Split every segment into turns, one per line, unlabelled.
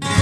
thank you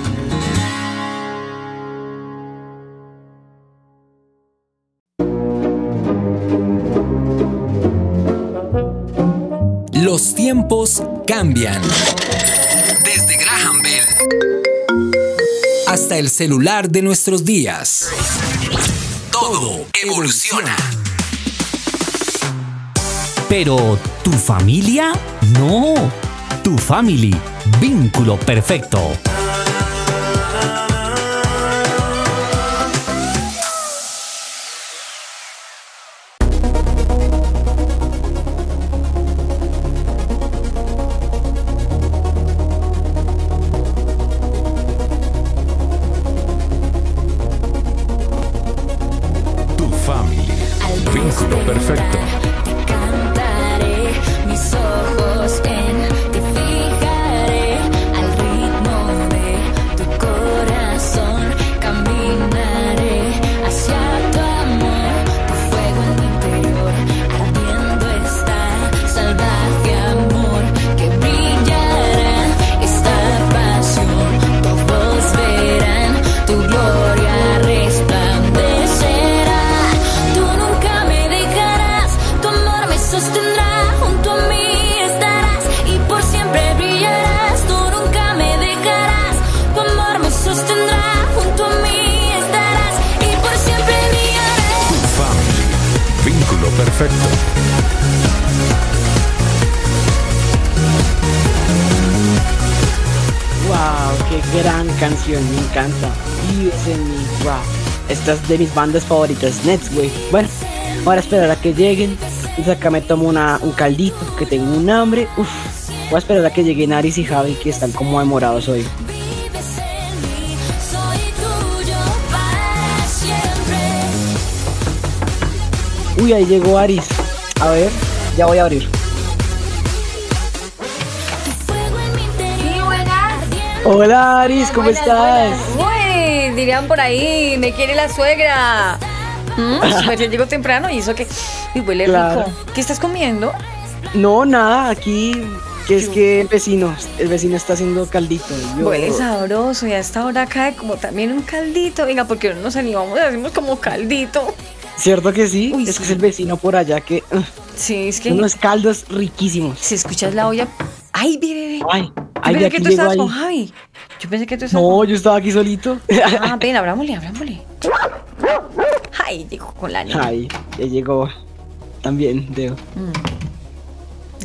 Los tiempos cambian. Desde Graham Bell hasta el celular de nuestros días. Todo evoluciona.
Pero, ¿tu familia? No. Tu family. Vínculo perfecto.
Me
encanta. Es de mis bandas favoritas, Netsway. Bueno, ahora esperar a que lleguen. Y acá me tomo una, un caldito, que tengo un hambre. Uf, voy a esperar a que lleguen Aris y Javi, que están como demorados hoy. Uy, ahí llegó Aris. A ver, ya voy a abrir. Hola Aris, ¿cómo
Buenas,
estás?
buenas. Uy, dirían por ahí, me quiere la suegra. Mm, pues yo llego temprano y eso que uy, huele
Claro.
rico. ¿Qué estás comiendo?
No, nada, aquí que es que el vecino, el vecino está haciendo caldito. Yo-
Huele sabroso y a esta hora cae como también un caldito. Venga, porque no nos animamos y hacemos como caldito.
¿Cierto que sí?
Uy,
es que es el vecino por allá que
Sí, es que
unos caldos riquísimos.
si escuchas la olla. ¡Ay, ve, ve, ve!
Ay,
Yo
ay,
pensé que tú
llegó
estabas
ahí.
con Javi. Yo pensé que tú estabas
No,
con...
yo estaba aquí solito.
Ah, ven, abrámosle, abrámosle. Ay, dijo con la niña.
Ay, ya llegó también, Deo.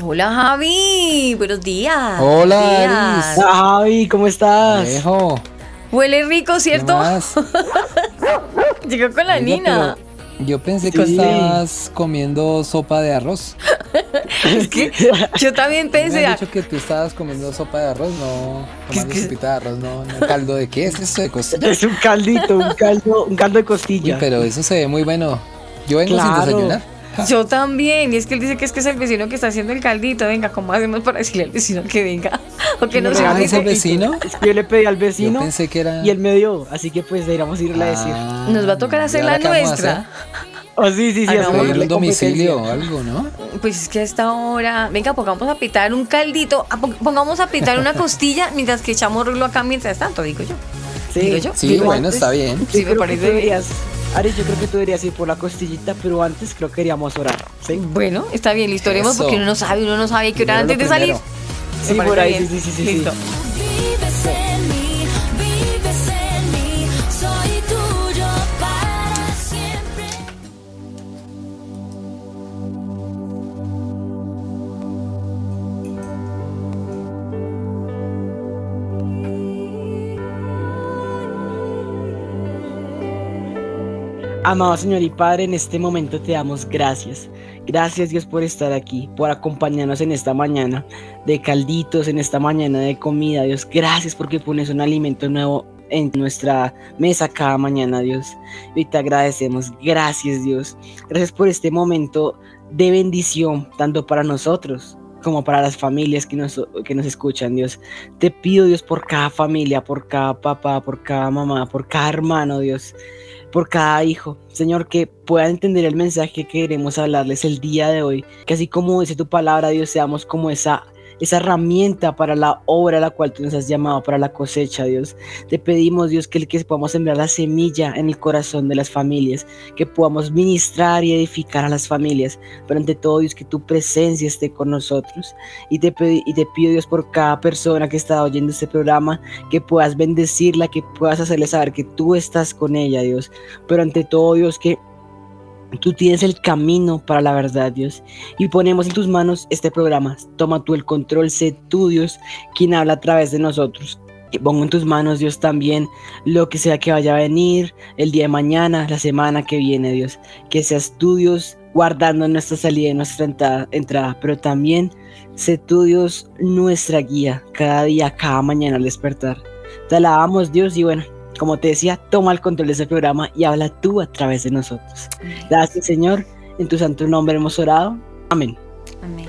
Hola, Javi. Buenos días.
Hola,
días.
Ah, Javi, ¿cómo estás?
Viejo,
Huele rico,
¿qué
¿cierto? Llegó con la
Oiga,
Nina.
Yo pensé que
Sí.
estabas comiendo sopa de arroz.
Es que yo también
Me
pensé.
han dicho que tú estabas comiendo sopa de arroz, no tomando sopita de arroz, no, no caldo de qué es eso de costilla.
Es un caldito, un caldo, un caldo de
Uy,
costilla.
pero eso se ve muy bueno. Yo vengo
Claro.
sin desayunar.
Yo también. Y es que él dice que es que es el vecino que está haciendo el caldito. Venga, ¿cómo hacemos para decirle al vecino que venga? O que
No
nos
ese vecino?
Es que yo le pedí al
Yo
vecino
pensé que era.
y él me dio, así que pues deberíamos irle a decir.
Ah,
Nos va a tocar
¿y
hacer la nuestra.
Oh, sí, sí, sí.
Un domicilio o algo, ¿no?
Pues es que a esta hora. Venga, pongamos a pitar un caldito. ah, pon- Pongamos a pitar una costilla mientras que echamos rulo acá mientras tanto, digo yo.
Sí,
Digo yo.
Sí, bueno,
antes-
está bien.
Sí,
me parece.
Ari, yo creo que tú deberías ir por la costillita, pero antes creo que queríamos orar. ¿Sí?
Bueno, está bien, listo, oremos
Eso.
porque uno no sabe, uno no sabe qué
Primero
antes de salir.
Sí, por ahí,
bien.
sí, sí, sí, sí.
Listo.
vives
Amado Señor y Padre, en este momento te damos gracias. Gracias Dios por estar aquí, por acompañarnos en esta mañana de calditos, en esta mañana de comida. Dios, gracias porque pones un alimento nuevo en nuestra mesa cada mañana, Dios. Y te agradecemos. Gracias Dios. Gracias por este momento de bendición, tanto para nosotros como para las familias que nos, que nos escuchan, Dios. Te pido, Dios, por cada familia, por cada papá, por cada mamá, por cada hermano, Dios por cada hijo. Señor, que puedan entender el mensaje que queremos hablarles el día de hoy. Que así como dice tu palabra, Dios, seamos como esa esa herramienta para la obra a la cual tú nos has llamado, para la cosecha, Dios. Te pedimos, Dios, que, que podamos sembrar la semilla en el corazón de las familias, que podamos ministrar y edificar a las familias, pero ante todo, Dios, que tu presencia esté con nosotros. Y te, y te pido, Dios, por cada persona que está oyendo este programa, que puedas bendecirla, que puedas hacerle saber que tú estás con ella, Dios. Pero ante todo, Dios, que Tú tienes el camino para la verdad, Dios. Y ponemos en tus manos este programa. Toma tú el control, sé tú, Dios, quien habla a través de nosotros. Pongo en tus manos, Dios, también lo que sea que vaya a venir el día de mañana, la semana que viene, Dios. Que seas tú, Dios, guardando nuestra salida y nuestra entrada, entrada. Pero también sé tú, Dios, nuestra guía cada día, cada mañana al despertar. Te alabamos, Dios, y bueno, como te decía, toma el control de ese programa y habla tú a través de nosotros. Gracias, Señor. En tu santo nombre hemos orado. Amén.
Amén,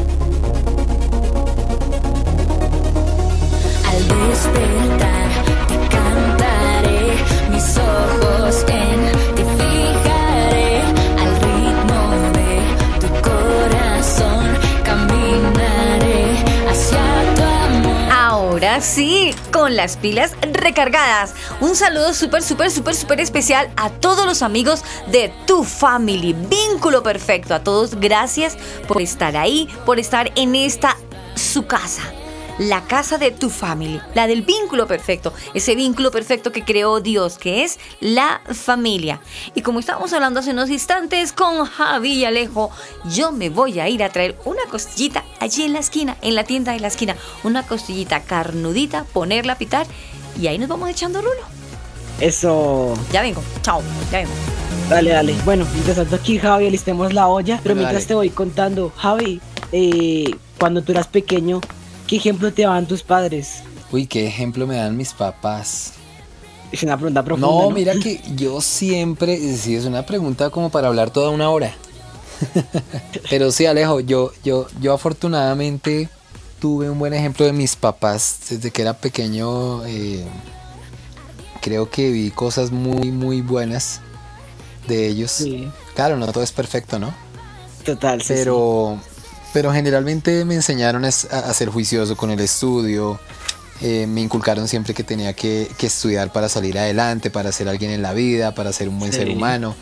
Despertar te cantaré, mis ojos en te fijaré, al ritmo de tu corazón caminaré hacia tu amor.
Ahora sí, con las pilas recargadas. Un saludo súper, súper, súper, súper especial a todos los amigos de Tu Family. Vínculo perfecto. A todos, gracias por estar ahí, por estar en esta su casa. La casa de tu family, la del vínculo perfecto, ese vínculo perfecto que creó Dios, que es la familia. Y como estábamos hablando hace unos instantes con Javi y Alejo, yo me voy a ir a traer una costillita allí en la esquina, en la tienda de la esquina, una costillita carnudita, ponerla a pitar y ahí nos vamos echando rulo.
Eso.
Ya vengo, chao, ya vengo.
Dale, dale. Bueno, mientras tanto aquí, Javi, alistemos la olla. Pero
Bueno,
mientras
dale.
te voy contando, Javi, eh, cuando tú eras pequeño, ¿qué ejemplo te daban tus padres?
Uy, qué ejemplo me dan mis papás.
Es una pregunta profunda.
No,
No,
mira que yo siempre, sí, es una pregunta como para hablar toda una hora. Pero sí, Alejo, yo, yo, yo afortunadamente tuve un buen ejemplo de mis papás desde que era pequeño. eh, creo que vi cosas muy, muy buenas de ellos.
Sí,
Claro, no todo es perfecto, ¿no?
total. sí,
pero, pero generalmente me enseñaron a, a ser juicioso con el estudio. eh, me inculcaron siempre que tenía que, que estudiar para salir adelante, para ser alguien en la vida, para ser un buen ser
Sí.
humano.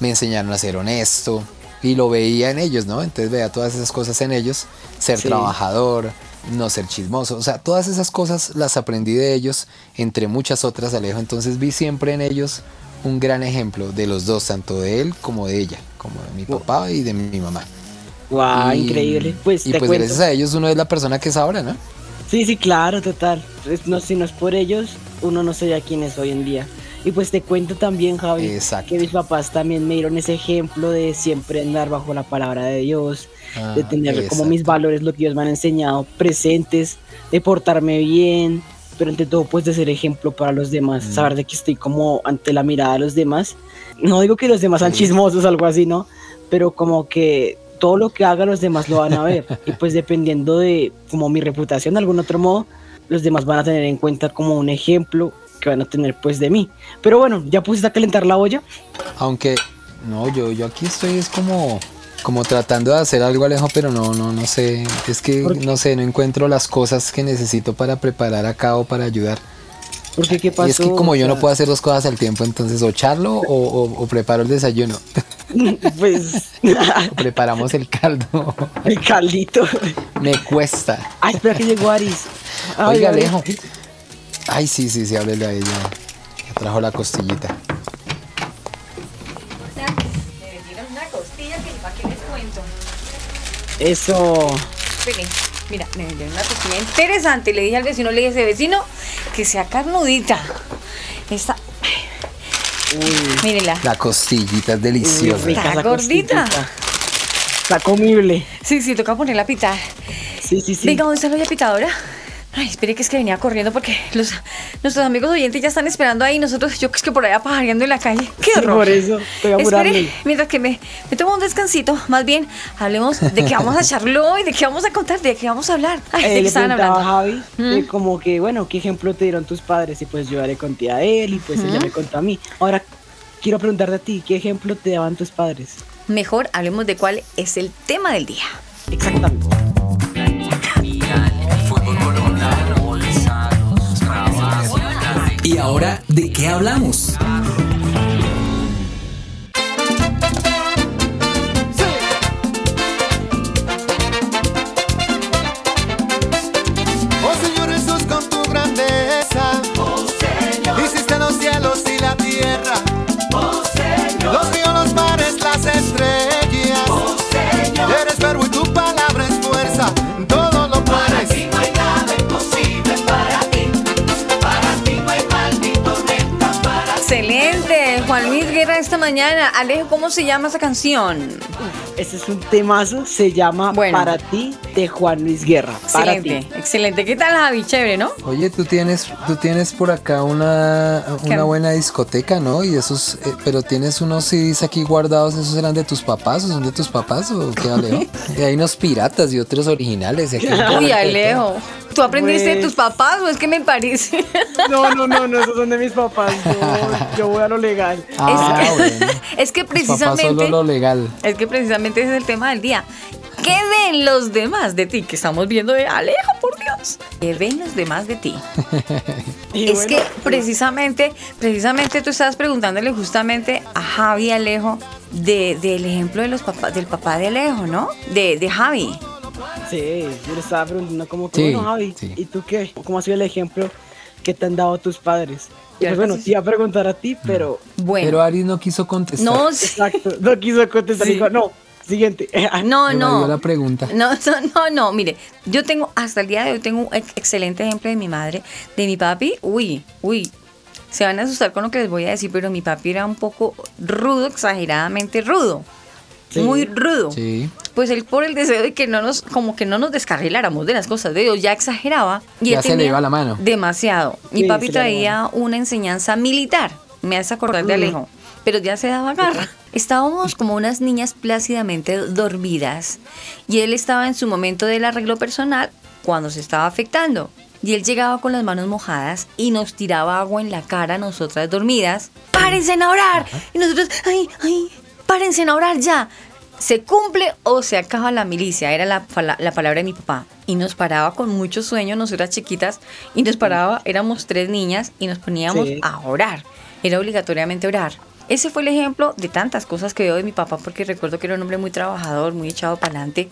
Me enseñaron a ser honesto y lo veía en ellos, ¿no? Entonces veía todas esas cosas en ellos. Ser
Sí.
trabajador, no ser chismoso. O sea, todas esas cosas las aprendí de ellos, entre muchas otras, Alejo. Entonces vi siempre en ellos un gran ejemplo de los dos, tanto de él como de ella, como de mi papá y de mi mamá.
Guau,
Y-
increíble. Pues
y
te
pues
cuento.
gracias a ellos uno es la persona que es ahora, ¿no?
Sí, sí, claro, total. Es- No, si no es por ellos, uno no sería quien es hoy en día. Y pues te cuento también, Javi,
Exacto.
que mis papás también me dieron ese ejemplo de siempre andar bajo la palabra de Dios, de
Ah,
tener como mis valores, lo que ellos me han enseñado, presentes, de portarme bien, pero ante todo pues de ser ejemplo para los demás,
Mm.
saber de que estoy como ante la mirada de los demás. No digo que los demás sean chismosos o algo así, ¿no? Pero como que todo lo que haga los demás lo van a ver. y pues dependiendo de como mi reputación de algún otro modo, los demás van a tener en cuenta como un ejemplo que van a tener pues de mí. Pero bueno, ya pusiste a calentar la olla.
Aunque, no, yo, yo aquí estoy es como como tratando de hacer algo Alejo, pero no, no, no sé. Es que no sé, no encuentro las cosas que necesito para preparar acá o para ayudar.
Porque qué pasó.
Y es que como
O
yo no puedo hacer dos cosas al tiempo, entonces o charlo o, o- o preparo el desayuno.
Pues.
o preparamos el caldo.
el caldito.
Me cuesta.
Ay, espera que llegó Aris. Ay,
Oiga. Alejo. Ay, sí, sí, sí, háblele a ella. Me trajo la costillita.
Una costilla que para qué les cuento.
Eso.
Espere, mira, me vendieron una costilla interesante. Le dije al vecino, le dije a ese vecino que sea carnudita. Esta,
Uy,
mírela.
La costillita es
uy,
deliciosa.
rica
Está gordita.
costillita. Está comible.
Sí, sí, toca ponerla a pitar.
Sí, sí, sí.
Venga, ¿dónde está la pitadora? Ay, espere que es que venía corriendo porque los, nuestros amigos oyentes ya están esperando ahí. Nosotros, yo que es que por allá pajareando en la calle. ¡Qué horror!
por eso estoy.
Espere, mientras que me, me tomo un descansito, más bien hablemos de qué vamos a echarlo hoy, de qué vamos a contar, de qué vamos a hablar. Ay, ¿de
Eh,
qué estaban hablando?
Javi de como que, bueno, ¿qué ejemplo te dieron tus padres? Y pues yo ya le conté a él y pues ella me contó a mí. Ahora, quiero preguntarte a ti, ¿qué ejemplo te daban tus padres?
Mejor hablemos de cuál es el tema del día.
Exactamente.
Ahora de qué hablamos?
Mañana. Alejo, ¿cómo se llama esa canción?
Ese es un temazo, se llama
Bueno.
Para ti de Juan Luis Guerra. Para
Excelente,
ti.
excelente. ¿Qué tal, Javi? Chévere, ¿no?
Oye, tú tienes, tú tienes por acá una, una buena discoteca, ¿no? Y esos, eh, pero tienes unos CDs aquí guardados, ¿esos eran de tus papás o son de tus papás o qué, Alejo? y hay unos piratas y otros originales. y aquí
Uy, Alejo. ¿Tú aprendiste de
Pues-
tus papás o es que me parece?
No, no, no, no, esos son de mis papás. Yo, yo voy a lo legal.
Ah,
es,
bueno.
es que
papás
precisamente.
solo lo legal.
Es que precisamente ese es el tema del día. ¿Qué ven los demás de ti? Que estamos viendo de Alejo, por Dios. ¿Qué ven los demás de ti? Es
bueno,
que precisamente, precisamente tú estabas preguntándole justamente a Javi Alejo de, del ejemplo de los papás, del papá de Alejo, ¿no? De, de Javi.
Sí, yo le estaba preguntando como que,
Sí,
bueno, Javi,
sí.
¿y tú qué? ¿Cómo ha sido el ejemplo que te han dado tus padres? Pues bueno, te iba a preguntar a ti, pero
Bueno,
Pero Ari no quiso contestar.
no, sí.
exacto, no quiso contestar.
Sí.
Dijo, no, siguiente.
no,
Evadió
no.
la pregunta.
No, no, no, no, mire, yo tengo, hasta el día de hoy tengo un ex- excelente ejemplo de mi madre, de mi papi, uy, uy, se van a asustar con lo que les voy a decir, pero mi papi era un poco rudo, exageradamente rudo,
Sí.
muy rudo.
Sí.
Pues él por el deseo de que no nos, como que no nos descarriláramos de las cosas de Dios, ya exageraba. Y
Ya
él
se le iba la mano.
Demasiado. Mi
Sí,
papi traía una enseñanza militar, me hace acordar de Alejo, pero ya se daba garra. Estábamos como unas niñas plácidamente dormidas y él estaba en su momento del arreglo personal cuando se estaba afectando. Y él llegaba con las manos mojadas y nos tiraba agua en la cara a nosotras dormidas. ¡Párense a orar! Y nosotros, ¡ay, ay! ¡Párense a orar ya! Se cumple o se acaba la milicia, era la, la palabra de mi papá. Y nos paraba con mucho sueño, nosotras chiquitas, y nos paraba, éramos tres niñas, y nos poníamos
Sí.
a orar. Era obligatoriamente orar. Ese fue el ejemplo de tantas cosas que veo de mi papá, porque recuerdo que era un hombre muy trabajador, muy echado para adelante.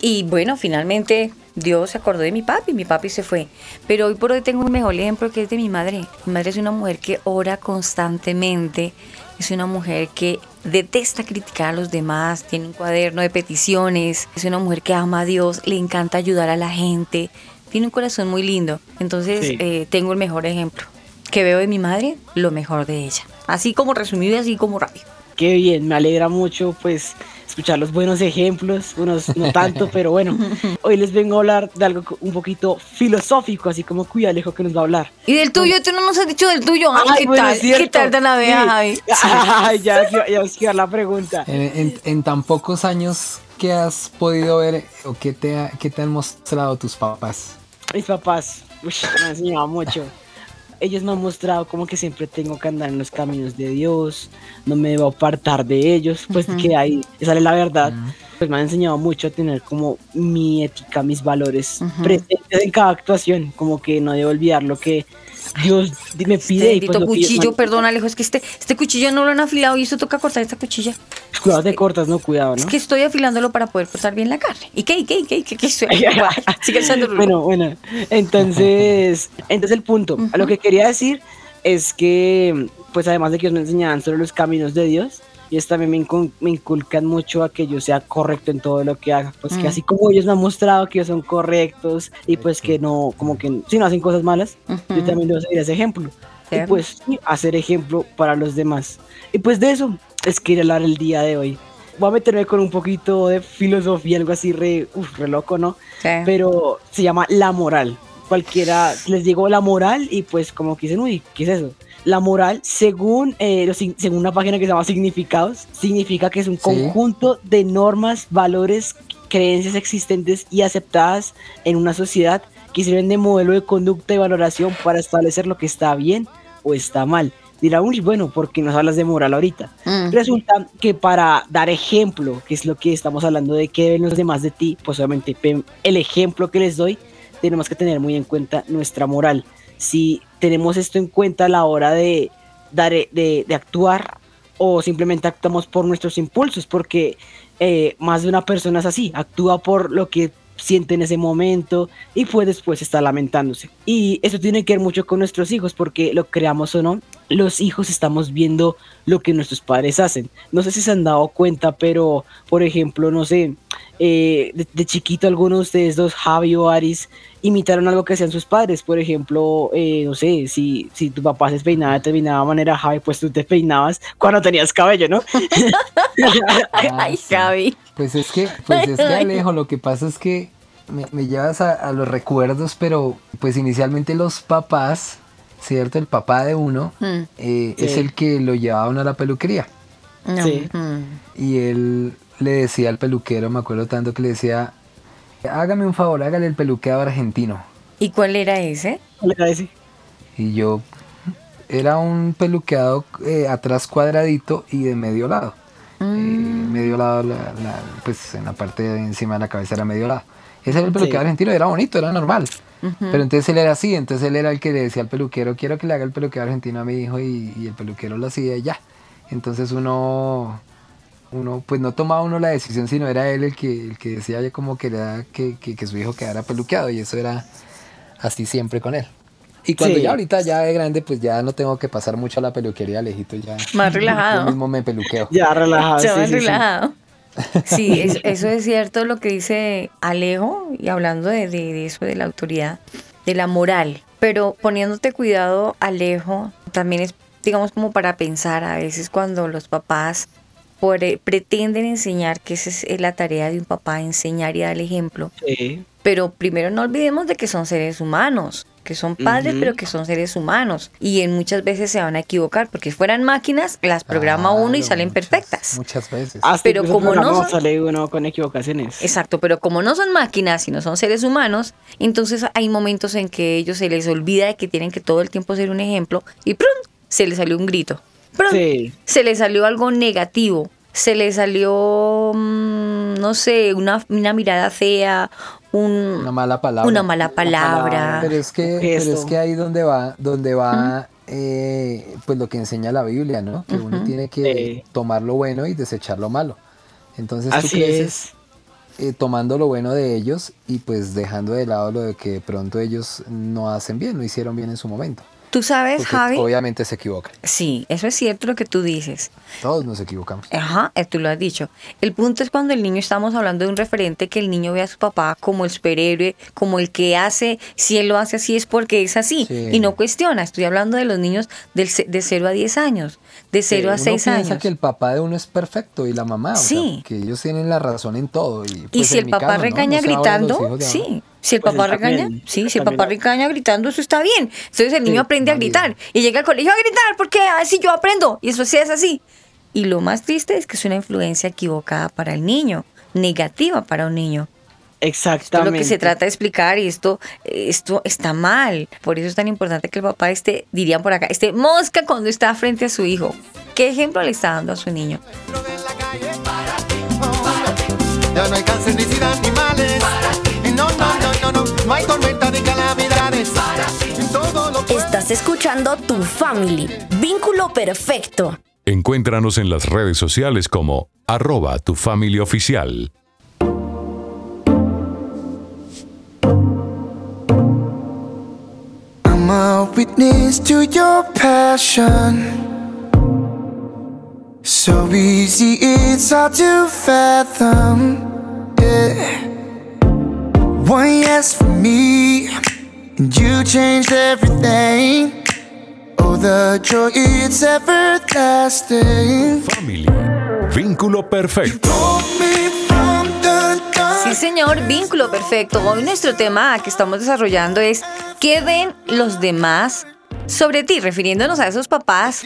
Y bueno, finalmente Dios se acordó de mi papi, mi papi se fue. Pero hoy por hoy tengo un mejor ejemplo que es de mi madre. Mi madre es una mujer que ora constantemente, es una mujer que detesta criticar a los demás, tiene un cuaderno de peticiones, es una mujer que ama a Dios, le encanta ayudar a la gente, tiene un corazón muy lindo. Entonces
Sí.
eh, tengo el mejor ejemplo que veo de mi madre, lo mejor de ella. Así como resumido y así como rápido.
Qué bien, me alegra mucho pues escuchar los buenos ejemplos, unos no tanto, pero bueno, hoy les vengo a hablar de algo un poquito filosófico, así como Cuidalejo que nos va a hablar.
Y del tuyo, tú no nos has dicho del tuyo. Ay, ¿qué
bueno,
tal? ¿Qué tal te la veas,
Sí.
Javi?
Ay, ya, ya, ya os la pregunta.
En, en- en tan pocos años que has podido ver o qué te, ha- qué te han mostrado tus papás.
Mis papás, uy, me han enseñado mucho. Ellos me han mostrado como que siempre tengo que andar en los caminos de Dios, no me debo apartar de ellos, pues que ahí sale la verdad. Pues me han enseñado mucho a tener como mi ética, mis valores presentes en cada actuación, como que no debo olvidar lo que Dios me pide.
Este
y pues
cuchillo,
me-
perdón Alejo, es que este, este cuchillo no lo han afilado y eso toca cortar esta cuchilla.
Cuidado te cortas, no, cuidado, ¿no?
Es que estoy afilándolo para poder cortar bien la carne. ¿Y qué? ¿Y qué? ¿Y qué? ¿Y qué? ¿Qué? Sigue echando.
Bueno, bueno. Entonces, entonces el punto. A lo que quería decir es que, pues además de que me enseñaban sobre los caminos de Dios, ellos también me, incul- me inculcan mucho a que yo sea correcto en todo lo que haga. Pues que
Mm.
así como ellos me han mostrado que ellos son correctos y pues que no, como que si no hacen cosas malas, yo también debo seguir ese ejemplo. Y pues sí, hacer ejemplo para los demás. Y pues de eso es que hablar el día de hoy. Voy a meterme con un poquito de filosofía, algo así re, uf, re loco, ¿no?
Sí.
Pero se llama la moral. Cualquiera les digo la moral y pues como que dicen, uy, ¿qué es eso? La moral, según, eh, los según una página que se llama Significados, significa que es un conjunto de normas, valores, creencias existentes y aceptadas en una sociedad que sirven de modelo de conducta y valoración para establecer lo que está bien o está mal. Dirá, uy, bueno, ¿por qué nos hablas de moral ahorita?
Mm.
Resulta que para dar ejemplo, que es lo que estamos hablando de que ven los demás de ti, pues obviamente el ejemplo que les doy, tenemos que tener muy en cuenta nuestra moral. Si tenemos esto en cuenta a la hora de, dar, de, de actuar o simplemente actuamos por nuestros impulsos, porque eh, más de una persona es así, actúa por lo que siente en ese momento y pues después está lamentándose. Y eso tiene que ver mucho con nuestros hijos, porque lo creamos o no, los hijos estamos viendo lo que nuestros padres hacen. No sé si se han dado cuenta, pero por ejemplo, no sé, eh, de, de chiquito algunos de ustedes dos, Javi o Aris, imitaron algo que hacían sus padres. Por ejemplo, eh, no sé, si, si tu papá se peinaba de determinada manera, Javi, pues tú te peinabas cuando tenías cabello, ¿no?
Ay, Javi.
Pues es que, pues es que Alejo, lo que pasa es que me, me llevas a, a los recuerdos, pero pues inicialmente los papás, ¿cierto? El papá de uno
Mm.
eh,
Sí.
es el que lo llevaba a la peluquería.
No.
Sí.
Y él le decía al peluquero, me acuerdo tanto que le decía, hágame un favor, hágale el peluqueado argentino.
¿Y cuál era ese?
¿Cuál era ese?
Y yo, era un peluqueado eh, atrás cuadradito y de medio lado. Eh, medio lado, la- la- pues en la parte de encima de la cabeza era medio lado. Ese era el peluqueado
Sí.
argentino, era bonito, era normal. Pero entonces él era así, entonces él era el que le decía al peluquero, quiero que le haga el peluqueado argentino a mi hijo y, y el peluquero lo hacía y ya. Entonces uno, uno, pues no tomaba uno la decisión, sino era él el que, el que decía como que, era que, que, que su hijo quedara peluqueado y eso era así siempre con él. Y cuando
Sí.
ya ahorita ya de grande, pues ya no tengo que pasar mucho a la peluquería, lejito ya.
Más relajado.
Yo mismo me peluqueo.
Ya relajado. Sí,
va
sí, sí.
relajado. Sí, es- eso es cierto lo que dice Alejo, y hablando de, de- de eso, de la autoridad, de la moral. Pero poniéndote cuidado, Alejo, también es, digamos, como para pensar a veces cuando los papás por- eh, pretenden enseñar, que esa es la tarea de un papá, enseñar y dar el ejemplo.
Sí.
Pero primero no olvidemos de que son seres humanos, que son padres, pero que son seres humanos. Y en muchas veces se van a equivocar, porque si fueran máquinas, las programa uno y salen
muchas-
perfectas.
Muchas veces.
Hasta
Pero
incluso
como no son-
sale uno con equivocaciones.
Exacto, pero como no son máquinas, sino son seres humanos, entonces hay momentos en que ellos se les olvida de que tienen que todo el tiempo ser un ejemplo y ¡prum! se les salió un grito. ¡Prum!
Sí.
Se les salió algo negativo. Se les salió, mm, no sé, una, una mirada fea, un,
Una mala palabra.
una mala palabra.
Pero es que, pero es que ahí donde va, donde va, eh, pues lo que enseña la Biblia, ¿no? Que uno tiene que tomar lo bueno y desechar lo malo. Entonces tú
Así
creces
es.
eh, tomando lo bueno de ellos y pues dejando de lado lo de que de pronto ellos no hacen bien, no hicieron bien en su momento.
¿Tú sabes,
Porque
Javi?
obviamente se equivocan.
Sí, eso es cierto lo que tú dices.
Todos nos equivocamos.
Ajá, eh, tú lo has dicho. El punto es cuando el niño estamos hablando de un referente que el niño ve a su papá como el superhéroe, como el que hace, si él lo hace así es porque es así
Sí.
y no cuestiona. Estoy hablando de los niños del de 0 a 10 años, de 0 a
Uno
6
piensa
años.
que el papá de uno es perfecto y la mamá, o sea,
Sí.
que ellos tienen la razón en todo. Y,
Y
pues,
si
en
el papá regaña
No
gritando, sí. Si el
Pues
papá regaña, sí, si el papá regaña gritando, eso está bien. Entonces el niño
Sí,
aprende a gritar y llega al colegio a gritar porque así yo aprendo. Y eso sí es así. Y lo más triste es que es una influencia equivocada para el niño, negativa para un niño. Esto es
Exactamente.
lo que se trata de explicar y esto, esto está mal. Por eso es tan importante que el papá esté, dirían por acá, esté mosca cuando está frente a su hijo. ¿Qué ejemplo le está dando a su niño?
Ya no hay cáncer ni sida no, hay tormenta ni calamidades. En todo lo
Estás escuchando Tu Family. Vínculo perfecto.
Encuéntranos en las redes sociales como arroba tu familia oficial.
I'm a witness to your passion. So easy, it's hard to fathom. Yeah. One yes for me, and you changed everything. Oh, the joy, it's everlasting.
Family. Vínculo perfecto.
From.
Sí, señor, vínculo perfecto. Hoy nuestro tema que estamos desarrollando es ¿qué ven los demás sobre ti? Refiriéndonos a esos papás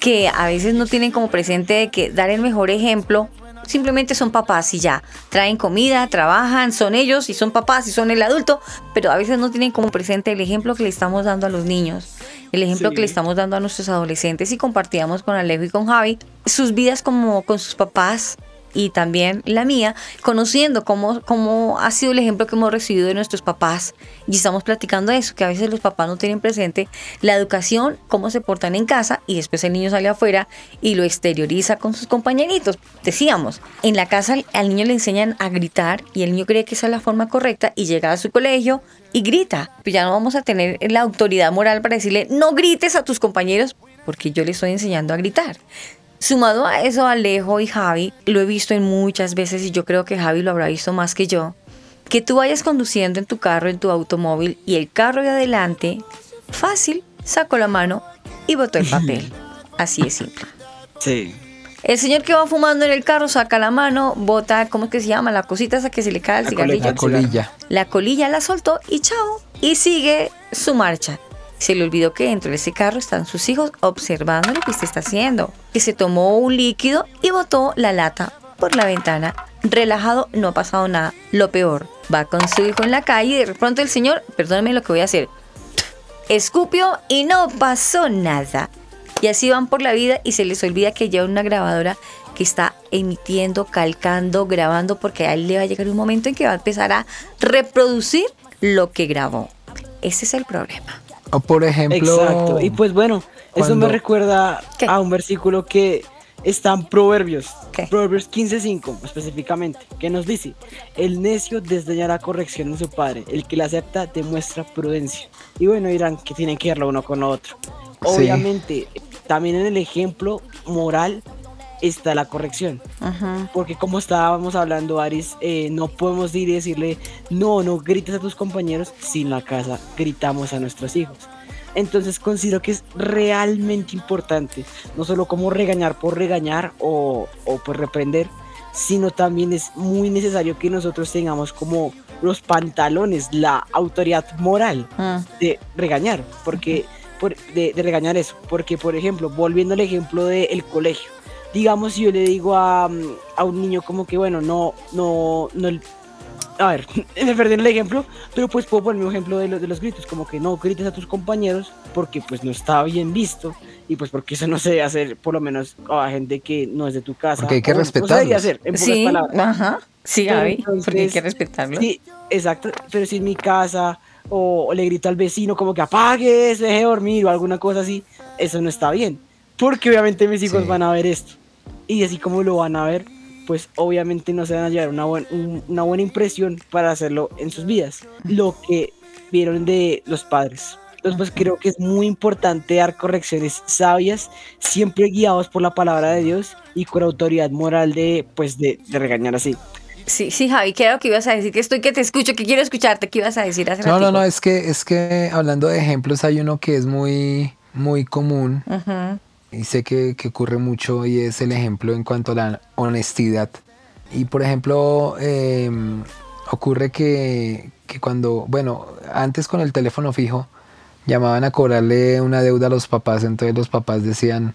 que a veces no tienen como presente que dar el mejor ejemplo. Simplemente son papás y ya. Traen comida, trabajan, son ellos y son papás y son el adulto, pero a veces no tienen como presente el ejemplo que le estamos dando a los niños, el ejemplo que le estamos dando a nuestros adolescentes y compartíamos con Alejo y con Javi sus vidas como con sus papás y también la mía, conociendo cómo, cómo ha sido el ejemplo que hemos recibido de nuestros papás. Y estamos platicando eso, que a veces los papás no tienen presente la educación, cómo se portan en casa y después el niño sale afuera y lo exterioriza con sus compañeritos. Decíamos, en la casa al niño le enseñan a gritar y el niño cree que esa es la forma correcta y llega a su colegio y grita. Pues ya no vamos a tener la autoridad moral para decirle, no grites a tus compañeros porque yo le estoy enseñando a gritar. Sumado a eso, Alejo y Javi, lo he visto en muchas veces y yo creo que Javi lo habrá visto más que yo, que tú vayas conduciendo en tu carro, en tu automóvil y el carro de adelante, fácil, sacó la mano y botó el papel. Así es simple.
Sí.
El señor que va fumando en el carro saca la mano, bota, ¿cómo es que se llama? La cosita esa que se le cae al
La
cigarrillo.
La colilla.
La colilla la soltó y chao. Y sigue su marcha. Se le olvidó que dentro de ese carro están sus hijos observando lo que usted está haciendo. Que se tomó un líquido y botó la lata por la ventana. Relajado, no ha pasado nada. Lo peor, va con su hijo en la calle y de pronto el señor, perdóneme lo que voy a hacer, escupió y no pasó nada. Y así van por la vida y se les olvida que lleva una grabadora que está emitiendo, calcando, grabando, porque a él le va a llegar un momento en que va a empezar a reproducir lo que grabó. Ese es el problema.
O por ejemplo.
Exacto. Y pues bueno, eso me recuerda
¿Qué?
a un versículo que está en Proverbios.
¿Qué?
Proverbios 15:5 específicamente, que nos dice, el necio desdeñará corrección de su padre, el que la acepta demuestra prudencia. Y bueno, dirán que tienen que verlo uno con lo otro. Obviamente, también en el ejemplo moral está la corrección. Porque como estábamos hablando, Aris, eh, no podemos ir y decirle, no, no grites a tus compañeros, si en la casa gritamos a nuestros hijos. Entonces considero que es realmente importante, no solo como regañar por regañar o, o por reprender, sino también es muy necesario que nosotros tengamos como los pantalones, la autoridad moral
Mm.
de regañar, porque por- de, de regañar eso, porque por ejemplo, volviendo al ejemplo del colegio, digamos si yo le digo a, mm, a un niño como que bueno, no, no, no, a ver, me perdí en el ejemplo, pero pues puedo poner un ejemplo de, lo- de los gritos, como que no grites a tus compañeros porque pues no está bien visto y pues porque eso no se debe hacer por lo menos a gente que no es de tu casa.
Porque hay que
o no se hacer, en pocas
Sí,
palabras.
ajá. Sí, Gaby, porque hay que respetarlo.
Sí, exacto. Pero si en mi casa o, o le grito al vecino como que apague, se deje dormir o alguna cosa así, eso no está bien. Porque obviamente mis hijos
Sí.
van a ver esto. Y así como lo van a ver, pues obviamente no se van a llevar una, buen- un- una buena impresión para hacerlo en sus vidas. Lo que vieron de los padres. Entonces, pues creo que es muy importante dar correcciones sabias, siempre guiados por la palabra de Dios y con autoridad moral de, pues, de, de regañar así.
Sí, sí, Javi, ¿qué era lo que ibas a decir? Que estoy que te escucho, que quiero escucharte. ¿Qué ibas a decir hace
No, no,
ratico?
no, es que, es que hablando de ejemplos hay uno que es muy, muy común
Ujú.
Y sé que, que ocurre mucho y es el ejemplo en cuanto a la honestidad. Y por ejemplo, eh, ocurre que, que cuando, bueno, antes con el teléfono fijo llamaban a cobrarle una deuda a los papás, entonces los papás decían,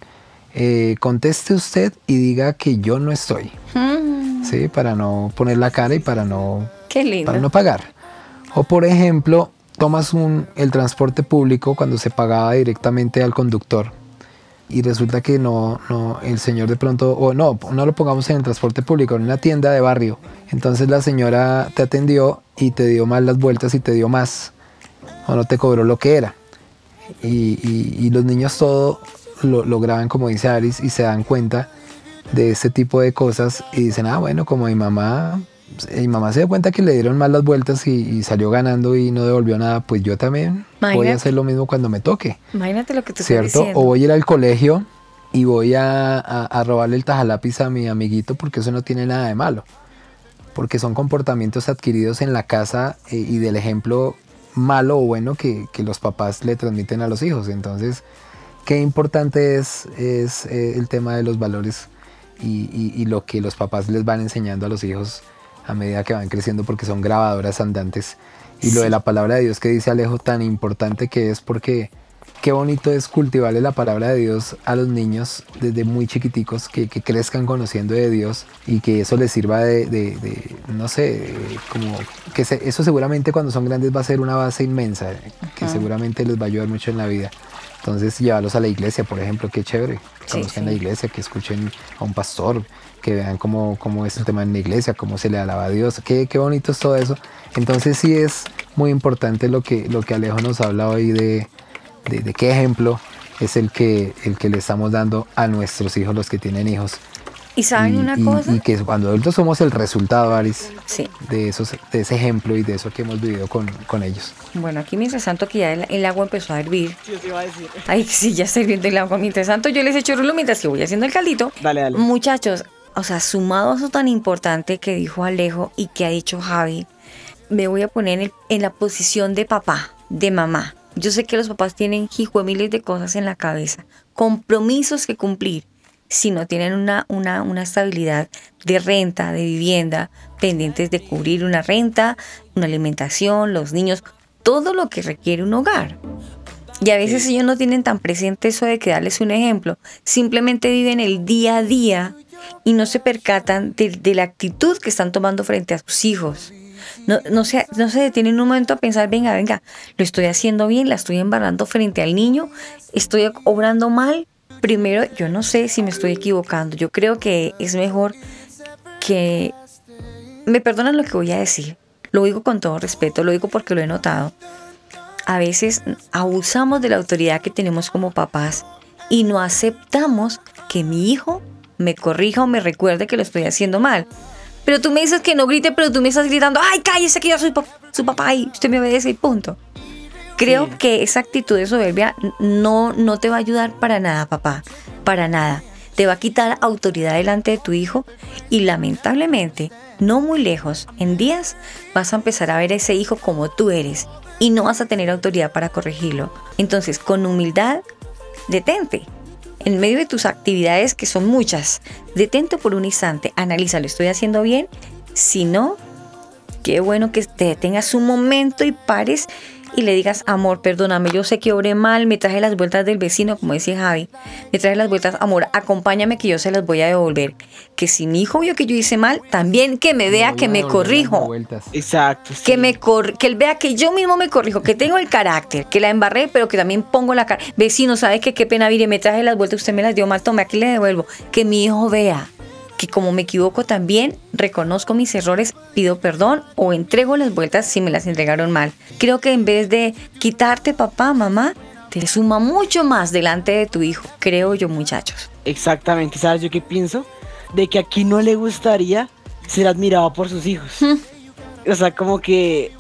eh, conteste usted y diga que yo no estoy,
Mm,
¿sí? Para no poner la cara y para no
Qué lindo.
para no pagar. O por ejemplo, tomas un, el transporte público cuando se pagaba directamente al conductor y resulta que no, no, el señor de pronto, o no, no lo pongamos en el transporte público, en una tienda de barrio. Entonces la señora te atendió y te dio mal las vueltas y te dio más, o no te cobró lo que era. Y, y- los niños todo lo, lo graban como dice Aris y se dan cuenta de ese tipo de cosas y dicen, ah, bueno, como mi mamá, mi mamá se dio cuenta que le dieron mal las vueltas y, y salió ganando y no devolvió nada, pues yo también voy a hacer lo mismo cuando me toque.
Imagínate lo que tú estás
¿cierto?
diciendo.
O voy a ir al colegio y voy a, a- a robarle el tajalápiz a mi amiguito porque eso no tiene nada de malo. Porque son comportamientos adquiridos en la casa eh, y del ejemplo malo o bueno que, que los papás le transmiten a los hijos. Entonces, qué importante es, es eh, el tema de los valores y, y- y lo que los papás les van enseñando a los hijos a medida que van creciendo porque son grabadoras andantes. Y lo de la palabra de Dios que dice Alejo tan importante que es porque qué bonito es cultivarle la palabra de Dios a los niños desde muy chiquiticos, que, que crezcan conociendo de Dios y que eso les sirva de, de- de, no sé, como que se- eso seguramente cuando son grandes va a ser una base inmensa, que
Ajá.
seguramente les va a ayudar mucho en la vida. Entonces llevarlos a la iglesia, por ejemplo, qué chévere, que
Sí,
conozcan
sí.
la iglesia, que escuchen a un pastor, que vean cómo, cómo es el tema en la iglesia, cómo se le alaba a Dios, qué, qué bonito es todo eso. Entonces sí es muy importante lo que, lo que Alejo nos habla hoy de, de, de qué ejemplo es el que, el que le estamos dando a nuestros hijos, los que tienen hijos.
¿Y saben
y,
una
y-
cosa?
y que cuando adultos somos el resultado, Aris,
Sí.
de, esos, de ese ejemplo y de eso que hemos vivido con, con ellos.
Bueno, aquí mientras tanto que ya el, el agua empezó a hervir.
Sí, te iba a decir.
Ay, sí, ya estoy viendo el agua. Mientras tanto yo les echo rulo mientras que voy haciendo el caldito.
Dale, dale.
Muchachos, o sea, sumado a eso tan importante que dijo Alejo y que ha dicho Javi, me voy a poner en, el- en la posición de papá, de mamá. Yo sé que los papás tienen hijo de miles de cosas en la cabeza, compromisos que cumplir. Si no tienen una, una, una estabilidad de renta, de vivienda, pendientes de cubrir una renta, una alimentación, los niños, todo lo que requiere un hogar. Y a veces ellos no tienen tan presente eso de que darles un ejemplo. Simplemente viven el día a día y no se percatan de, la actitud que están tomando frente a sus hijos. No, no, se, no se detienen un momento a pensar, venga, venga, lo estoy haciendo bien, la estoy embarrando frente al niño, estoy obrando mal. Primero, yo no sé si me estoy equivocando. Yo creo que es mejor que... Me perdonan lo que voy a decir. Lo digo con todo respeto, lo digo porque lo he notado a veces abusamos de la autoridad que tenemos como papás y no aceptamos que mi hijo me corrija o me recuerde que lo estoy haciendo mal. Pero tú me dices que no grite, pero tú me estás gritando, ay, cállese que yo soy su papá y usted me obedece y punto. Creo que esa actitud de soberbia no, no te va a ayudar para nada, papá, para nada. Te va a quitar autoridad delante de tu hijo y lamentablemente, no muy lejos, en días vas a empezar a ver a ese hijo como tú eres y no vas a tener autoridad para corregirlo. Entonces, con humildad, detente. En medio de tus actividades, que son muchas, detente por un instante, analiza, ¿lo estoy haciendo bien? Si no, qué bueno que te detengas un momento y pares y le digas, amor, perdóname, yo sé que obré mal, me traje las vueltas del vecino, como decía Javi, me traje las vueltas, amor, acompáñame que yo se las voy a devolver. Que si mi hijo vio que yo hice mal, también que me vea que me corrijo.
Exacto.
Que, me cor- que él vea que yo mismo me corrijo, que tengo el carácter, que la embarré, pero que también pongo la cara. Vecino, ¿sabe qué? Qué pena, mire, me traje las vueltas, usted me las dio mal, tome, aquí le devuelvo. Que mi hijo vea que como me equivoco también, reconozco mis errores, pido perdón o entrego las vueltas si me las entregaron mal. Creo que en vez de quitarte papá, mamá, te suma mucho más delante de tu hijo, creo yo muchachos.
Exactamente, ¿sabes yo qué pienso? De que aquí no le gustaría ser admirado por sus hijos. O sea, como que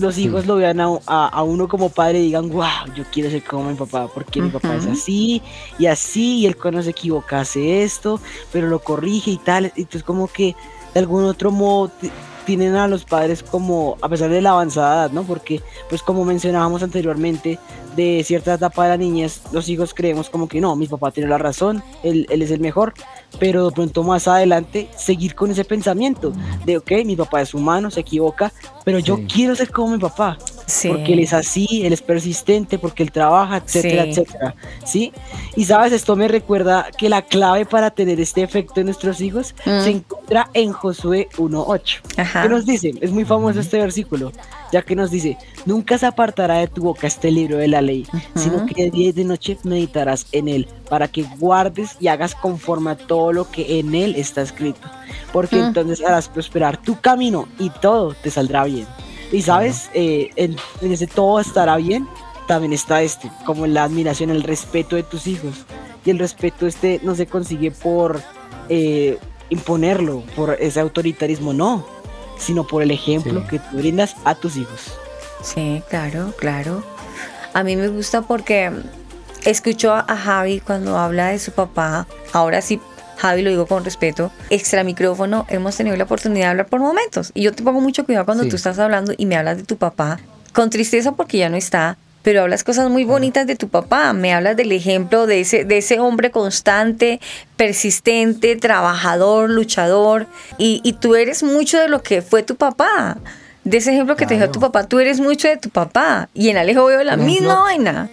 los hijos lo vean a, a- a uno como padre y digan, wow, yo quiero ser como mi papá, porque mi papá es así y así, y él cuando se equivoca hace esto, pero lo corrige y tal. Entonces como que de algún otro modo ti- tienen a los padres como, a pesar de la avanzada edad, ¿no? Porque, pues como mencionábamos anteriormente, de cierta etapa de la niñez, los hijos creemos como que no, mi papá tiene la razón, él, él es el mejor, pero de pronto más adelante seguir con ese pensamiento de, ok, mi papá es humano, se equivoca, pero yo quiero ser como mi papá.
Sí.
porque él es así, él es persistente, porque él trabaja, etcétera,
Sí.
etcétera. ¿Sí? Y sabes, esto me recuerda que la clave para tener este efecto en nuestros hijos
Mm.
se encuentra en Josué 1.8.
Ajá.
¿Qué nos dice? Es muy famoso este versículo, ya que nos dice, nunca se apartará de tu boca este libro de la ley, sino que de día y de noche meditarás en él, para que guardes y hagas conforme a todo lo que en él está escrito, porque
Mm.
entonces harás prosperar tu camino y todo te saldrá bien. Y sabes, Eh, en, en ese todo estará bien, también está este, como la admiración, el respeto de tus hijos. Y el respeto este no se consigue por eh, imponerlo, por ese autoritarismo, no, sino por el ejemplo
Sí.
que tú brindas a tus hijos.
Sí, claro, claro. A mí me gusta porque escucho a a Javi cuando habla de su papá. Ahora sí, Javi lo digo con respeto. Extra micrófono, hemos tenido la oportunidad de hablar por momentos. Y yo te pongo mucho cuidado cuando
Sí.
tú estás hablando y me hablas de tu papá. Con tristeza porque ya no está. Pero hablas cosas muy bonitas de tu papá. Me hablas del ejemplo de ese, de ese hombre constante, persistente, trabajador, luchador. Y, y tú eres mucho de lo que fue tu papá. De ese ejemplo que te dejó
Claro.
tu papá, tú eres mucho de tu papá. Y en Alejo veo la misma vaina.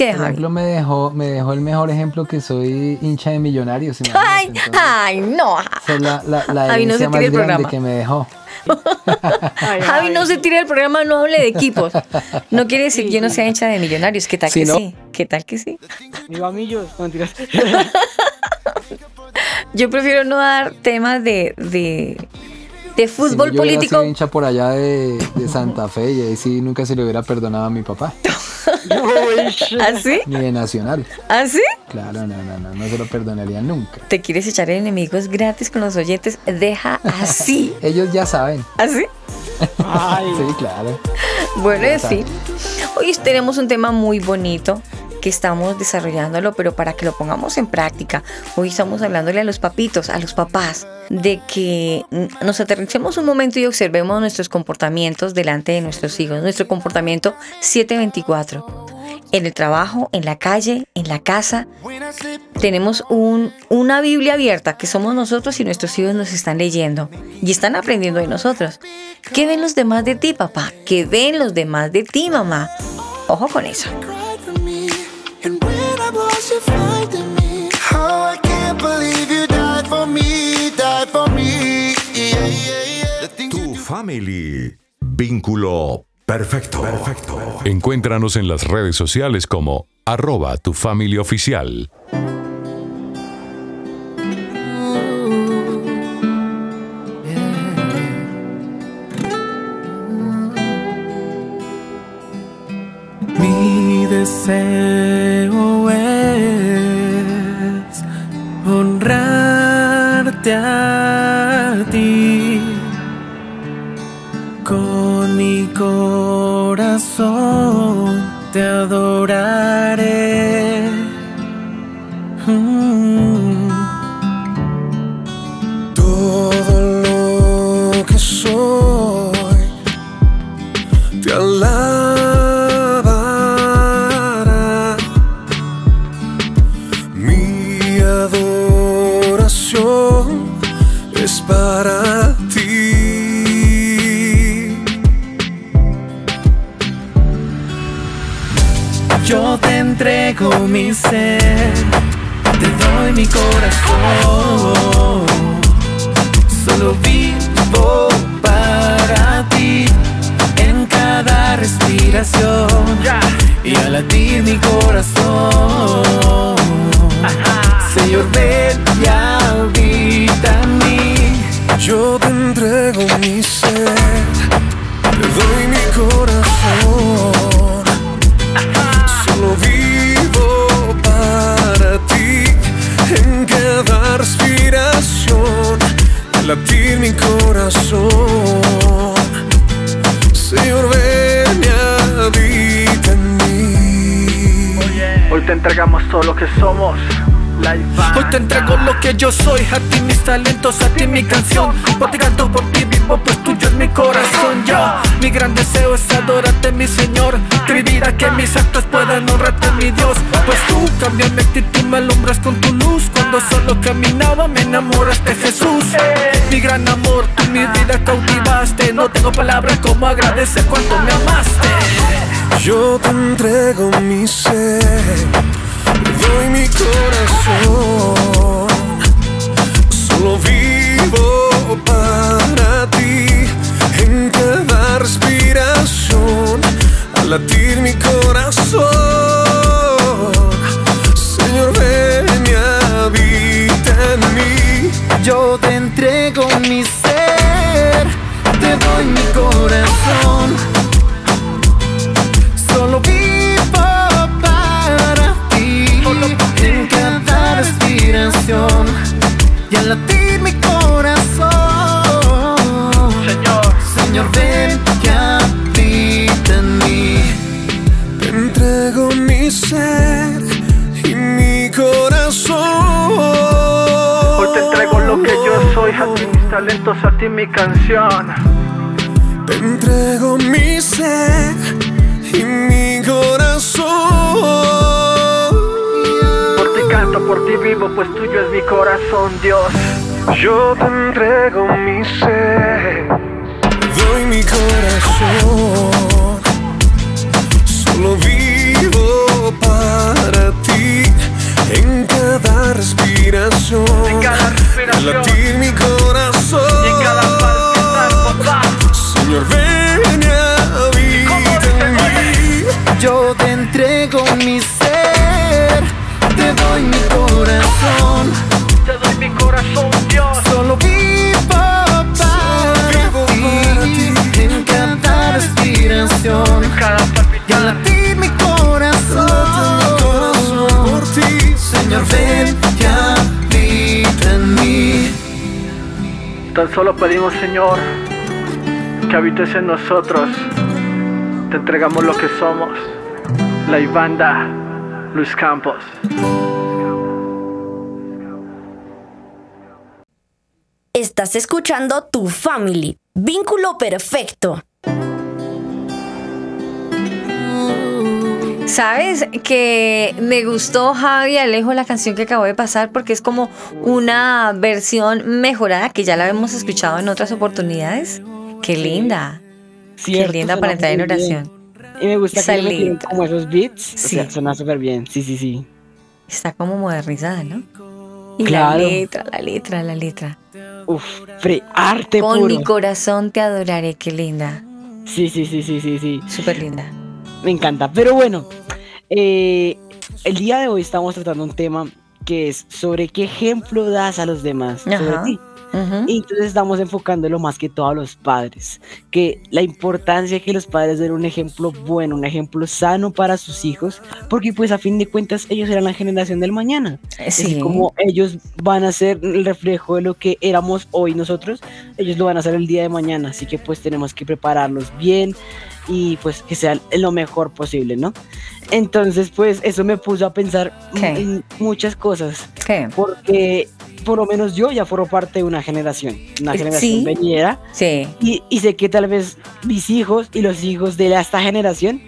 ¿Qué,
Por ejemplo, me dejó, me dejó el mejor ejemplo que soy hincha de millonarios.
Ay,
entonces,
ay, no.
esa es la, la, la
Javi, no se tire
más
el programa.
que me dejó.
Javi, no se tire del programa, no hable de equipos. No quiere decir que yo no sea hincha de millonarios. ¿Qué tal que
¿no?
sí? ¿Qué tal que sí?
Viva Millos, no, mentiras.
Yo prefiero no dar temas de, de, de
Si no,
fútbol
yo
político.
sido hincha por allá de, de Santa Fe y ahí sí nunca se le hubiera perdonado a mi papá.
¿Así?
Ni de Nacional.
¿Así?
Claro, no, no, no, no se lo perdonaría nunca.
¿Te quieres echar enemigos gratis con los oyentes? Deja así.
Ellos ya saben.
¿Así?
Sí, claro.
Bueno, en fin. Hoy tenemos un tema muy bonito que estamos desarrollándolo, pero para que lo pongamos en práctica. Hoy estamos hablándole a los papitos, a los papás, de que nos aterricemos un momento y observemos nuestros comportamientos delante de nuestros hijos, nuestro comportamiento 724. En el trabajo, en la calle, en la casa, tenemos un, una Biblia abierta que somos nosotros y nuestros hijos nos están leyendo y están aprendiendo de nosotros. ¿Qué ven los demás de ti, papá? ¿Qué ven los demás de ti, mamá? Ojo con eso.
Tu family. Vínculo perfecto. Perfecto. Encuéntranos en las redes sociales como arroba tu family oficial.
Mi deseo honrarte ser, te doy mi corazón.
Yo
soy, a ti mis talentos, a ti mi canción. Hoy te canto por ti vivo, pues tuyo es mi corazón. Yo Mi gran deseo es adorarte, mi Señor. Que mi vida, que mis actos puedan honrarte, mi Dios. Pues tú cambias mi actitud, me alumbras con tu luz. Cuando solo caminaba, me enamoraste, Jesús. Mi gran amor, tú mi vida cautivaste. No tengo palabras como agradecer cuánto me amaste.
Yo te entrego mi ser, doy mi corazón. Solo vivo para ti en cada respiración, al latir mi corazón.
A ti mi canción.
Te entrego mi ser y mi corazón.
Por ti canto, por ti vivo, pues tuyo es mi corazón, Dios.
Yo te entrego mi ser, doy mi corazón. Solo vivo para ti en cada respiración.
En cada respiración.
Entrego mi ser, te doy mi corazón.
Te doy mi corazón, Dios.
Solo vivo para,
vivo para
ti, en cada respiración.
En cada
Y al
palpitar.
latir mi corazón,
Corazón por ti,
Señor, ven y habita en mí.
Tan solo pedimos, Señor, que habites en nosotros. Te entregamos lo que somos. La Ibanda, Luis Campos.
Estás escuchando Tu Family, vínculo perfecto.
¿Sabes que me gustó Javi Alejo la canción que acabo de pasar porque es como una versión mejorada que ya la hemos escuchado en otras oportunidades? Qué linda.
Cierto,
Qué linda para entrar en
bien. Y me gusta que le como esos beats. O
Sí.
sea, suena súper bien. Sí, sí, sí.
Está como modernizada, ¿no? Y
Claro.
la letra, la letra, la letra.
Uf, fre, arte
Con
puro.
mi corazón te adoraré, qué linda.
Sí, sí, sí, sí, sí, sí.
Súper linda.
Me encanta. Pero bueno, eh, el día de hoy estamos tratando un tema que es sobre qué ejemplo das a los demás sobre
Ajá.
Ti.
Ujú.
Y entonces estamos enfocándolo más que todo a los padres, que la importancia de que los padres den un ejemplo bueno, un ejemplo sano para sus hijos, porque pues a fin de cuentas ellos serán la generación del mañana.
Sí.
Así como ellos van a ser el reflejo de lo que éramos hoy nosotros, ellos lo van a hacer el día de mañana, así que pues tenemos que prepararlos bien y pues que sea lo mejor posible, ¿no? Entonces pues eso me puso a pensar
¿Qué?
en muchas cosas,
¿Qué?
porque por lo menos yo ya formo parte de una generación, una
Eh,
generación venidera,
Sí.
y, y sé que tal vez mis hijos y los hijos de esta generación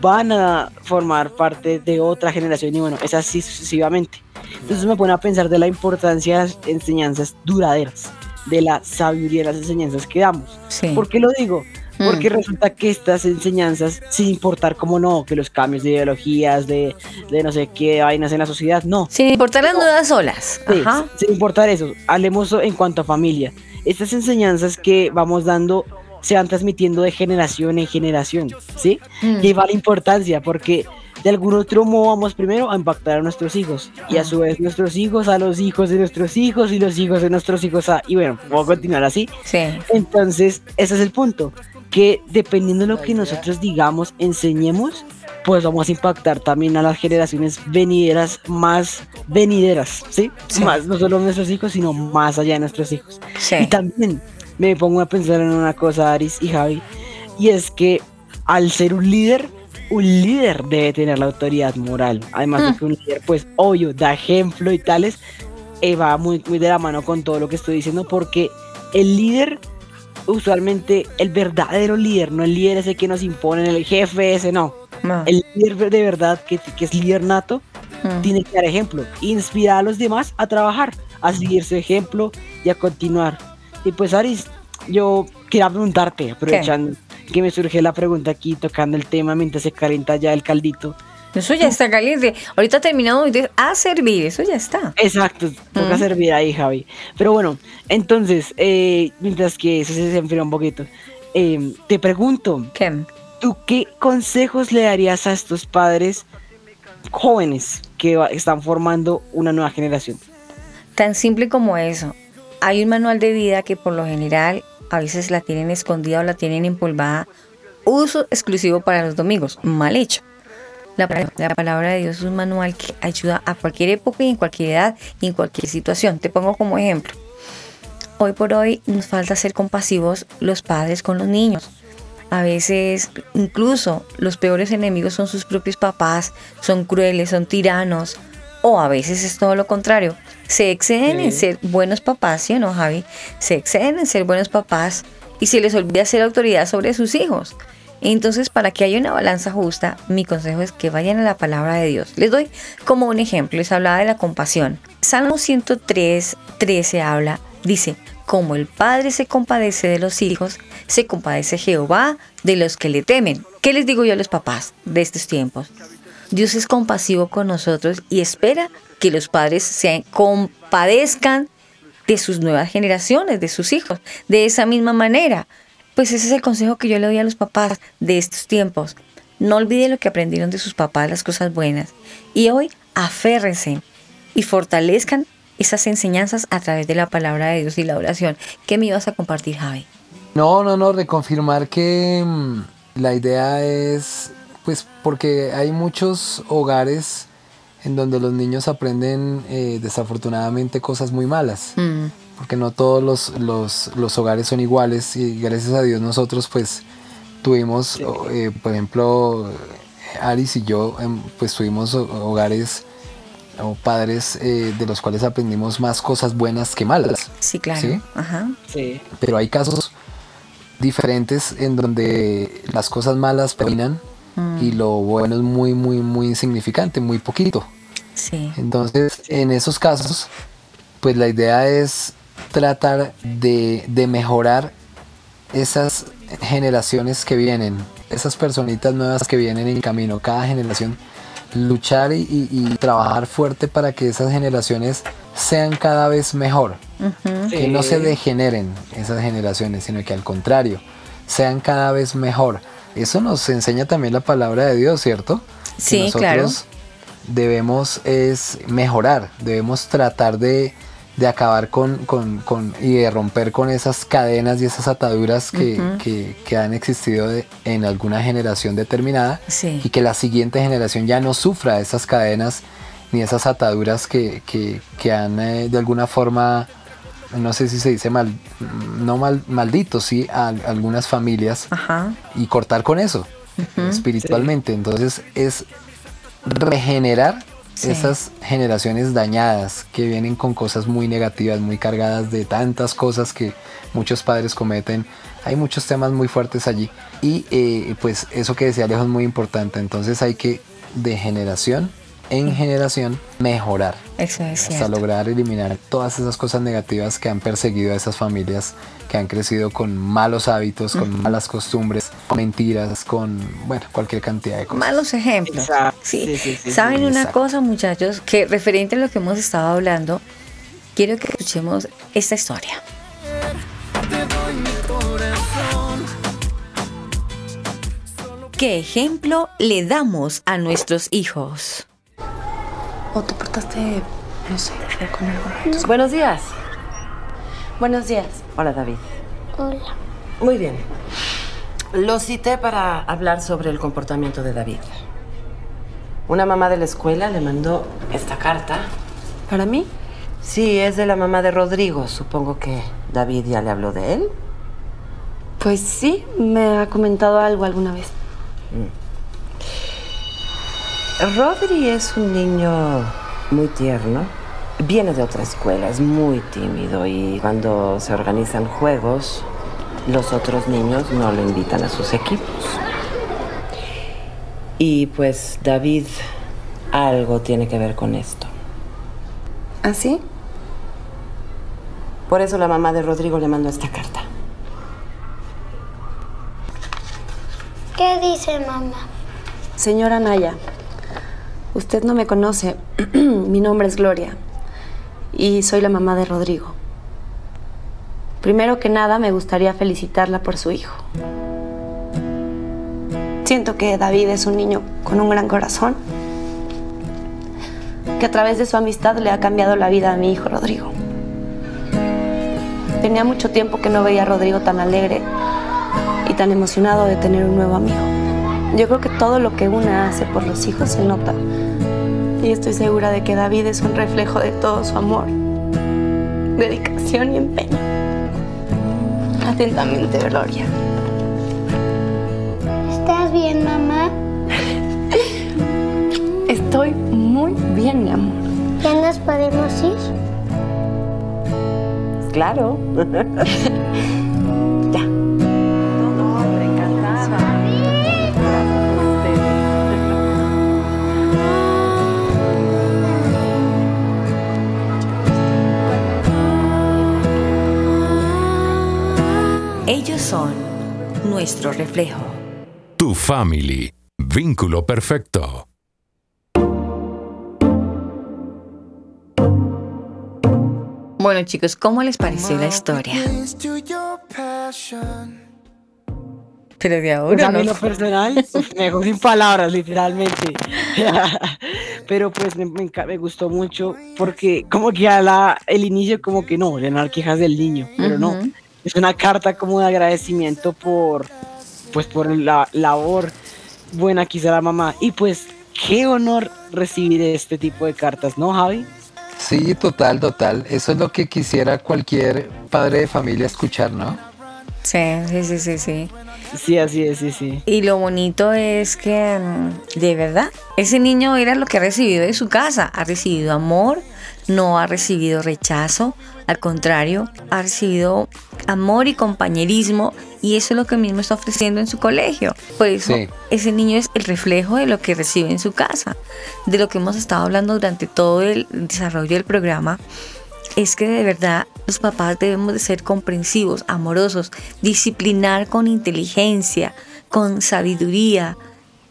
van a formar parte de otra generación y bueno, es así sucesivamente. Entonces me pone a pensar de la importancia de las enseñanzas duraderas, de la sabiduría de las enseñanzas que damos.
Sí.
¿Por qué lo digo?
Mm.
Porque resulta que estas enseñanzas, sin importar cómo no, que los cambios de ideologías, de, de no sé qué vainas en la sociedad, no.
Sin importar las nuevas olas.
Sí,
Ajá.
sin importar eso, hablemos en cuanto a familia. Estas enseñanzas que vamos dando se van transmitiendo de generación en generación, ¿sí?
Mm.
Y ahí va la importancia, porque de algún otro modo vamos primero a impactar a nuestros hijos, y a su vez nuestros hijos a los hijos de nuestros hijos, y los hijos de nuestros hijos a... Y bueno, vamos a continuar así.
Sí.
Entonces, ese es el punto, que dependiendo de lo que nosotros digamos, enseñemos, pues vamos a impactar también a las generaciones venideras, más venideras, ¿sí?
Sí.
Más, no solo nuestros hijos, sino más allá de nuestros hijos.
Sí.
Y también me pongo a pensar en una cosa, Aris y Javi, y es que al ser un líder, un líder debe tener la autoridad moral. Además de
Mm.
que un líder, pues, obvio, da ejemplo y tales, eh, va muy, muy de la mano con todo lo que estoy diciendo, porque el líder usualmente el verdadero líder, no el líder ese que nos impone, el jefe ese, no. El líder de verdad, que, que es líder nato, tiene que dar ejemplo, inspirar a los demás a trabajar, a seguir su ejemplo y a continuar. Y pues, Aris, yo quería preguntarte, aprovechando que me surge la pregunta aquí, tocando el tema mientras se calienta ya el caldito.
Eso ya está caliente. Ahorita terminamos de a servir, eso ya está.
Exacto, toca
Ujú.
servir ahí, Javi. Pero bueno, entonces, eh, mientras que eso se enfría un poquito, eh, te pregunto, ¿tú qué consejos le darías a estos padres jóvenes que están formando una nueva generación?
Tan simple como eso. Hay un manual de vida que por lo general a veces la tienen escondida o la tienen empolvada. Uso exclusivo para los domingos. Mal hecho. La, palabra- la palabra de Dios es un manual que ayuda a cualquier época y en cualquier edad y en cualquier situación. Te pongo como ejemplo. Hoy por hoy nos falta ser compasivos los padres con los niños. A veces incluso los peores enemigos son sus propios papás, son crueles, son tiranos. O a veces es todo lo contrario. Se exceden en
Sí.
ser buenos papás, ¿sí o no, Javi? Se exceden en ser buenos papás y se les olvida ser autoridad sobre sus hijos. Entonces, para que haya una balanza justa, mi consejo es que vayan a la palabra de Dios. Les doy como un ejemplo, les hablaba de la compasión. Salmo 103, 13 habla, dice, como el Padre se compadece de los hijos, se compadece Jehová de los que le temen. ¿Qué les digo yo a los papás de estos tiempos? Dios es compasivo con nosotros y espera que los padres se compadezcan de sus nuevas generaciones, de sus hijos, de esa misma manera. Pues ese es el consejo que yo le doy a los papás de estos tiempos. No olviden lo que aprendieron de sus papás, las cosas buenas. Y hoy aférrense y fortalezcan esas enseñanzas a través de la palabra de Dios y la oración. ¿Qué me ibas a compartir, Javi?
No, no, no, reconfirmar que mm, la idea es, pues, porque hay muchos hogares en donde los niños aprenden eh, desafortunadamente cosas muy malas, porque no todos los, los, los hogares son iguales y gracias a Dios nosotros pues tuvimos, eh, por ejemplo, Aris y yo, em, pues tuvimos ho- hogares o padres eh, de los cuales aprendimos más cosas buenas que malas.
Sí, claro.
¿sí?
Ajá.
Sí.
Pero hay casos diferentes en donde las cosas malas predominan y lo bueno es muy, muy, muy insignificante, muy poquito.
Sí.
Entonces, en esos casos, pues la idea es tratar de, de mejorar esas generaciones que vienen, esas personitas nuevas que vienen en camino, cada generación, luchar y, y- y trabajar fuerte para que esas generaciones sean cada vez mejor, que no se degeneren esas generaciones, sino que al contrario, sean cada vez mejor. Eso nos enseña también la palabra de Dios, ¿cierto? Que
Sí, claro.
debemos es mejorar, debemos tratar de, de acabar con, con- con- y de romper con esas cadenas y esas ataduras que, que- que han existido de- en alguna generación determinada
Sí.
y que la siguiente generación ya no sufra esas cadenas ni esas ataduras que, que- que han eh, de alguna forma, no sé si se dice mal, no mal, malditos, sí, a algunas familias
Ajá.
y cortar con eso espiritualmente. Entonces es regenerar Esas generaciones dañadas que vienen con cosas muy negativas, muy cargadas de tantas cosas que muchos padres cometen. Hay muchos temas muy fuertes allí y eh, pues eso que decía Alejo es muy importante. Entonces hay que de generación en generación mejorar
Eso es
hasta
cierto.
lograr eliminar todas esas cosas negativas que han perseguido a esas familias que han crecido con malos hábitos, con
Ujú.
malas costumbres, con mentiras, con bueno, cualquier cantidad de cosas.
Malos ejemplos. Sí. ¿Saben una
Exacto.
cosa, muchachos? Que referente a lo que hemos estado hablando, quiero que escuchemos esta historia. ¿Qué ejemplo le damos a nuestros hijos?
¿O te portaste, no sé, feo con algo? Buenos días. Buenos días. Hola, David.
Hola.
Muy bien. Lo cité para hablar sobre el comportamiento de David. Una mamá de la escuela le mandó esta carta.
¿Para mí?
Sí, es de la mamá de Rodrigo. Supongo que David ya le habló de él.
Pues sí, me ha comentado algo alguna vez.
Rodri es un niño muy tierno. Viene de otra escuela, es muy tímido y cuando se organizan juegos Los otros niños no lo invitan a sus equipos. Y pues David algo tiene que ver con esto.
¿Ah, sí?
Por eso la mamá de Rodrigo le mandó esta carta.
¿Qué dice mamá?
Señora Naya, usted no me conoce. Mi nombre es Gloria y soy la mamá de Rodrigo. Primero que nada, me gustaría felicitarla por su hijo. Siento que David es un niño con un gran corazón, que a través de su amistad le ha cambiado la vida a mi hijo Rodrigo. Tenía mucho tiempo que no veía a Rodrigo tan alegre y tan emocionado de tener un nuevo amigo. Yo creo que todo lo que una hace por los hijos se nota. Y estoy segura de que David es un reflejo de todo su amor, dedicación y empeño. Atentamente, Gloria.
¿Estás bien, mamá?
Estoy muy bien, mi amor.
¿Ya nos podemos ir?
Claro.
Ellos son nuestro reflejo.
Tu family. Vínculo perfecto.
Bueno chicos, ¿cómo les pareció la historia? Pero de
Pues
ahora
a mí
no.
lo personal me dejó sin palabras, literalmente. Pero pues me, me me gustó mucho porque como que a la, el inicio como que no, llenar quejas del niño, pero no. Es una carta como de agradecimiento por, pues por la labor buena que hizo la mamá. Y pues qué honor recibir este tipo de cartas, ¿no, Javi?
Sí, total, total. Eso es lo que quisiera cualquier padre de familia escuchar, ¿no?
Sí, sí, sí, sí, sí.
Sí, así es, sí, sí.
Y lo bonito es que, mm, de verdad, ese niño era lo que ha recibido de su casa. Ha recibido amor, no ha recibido rechazo. Al contrario, ha recibido amor y compañerismo. Y eso es lo que mismo está ofreciendo en su colegio. Por eso,
Sí.
ese niño es el reflejo de lo que recibe en su casa. De lo que hemos estado hablando durante todo el desarrollo del programa es que de verdad los papás debemos de ser comprensivos, amorosos, disciplinar con inteligencia, con sabiduría,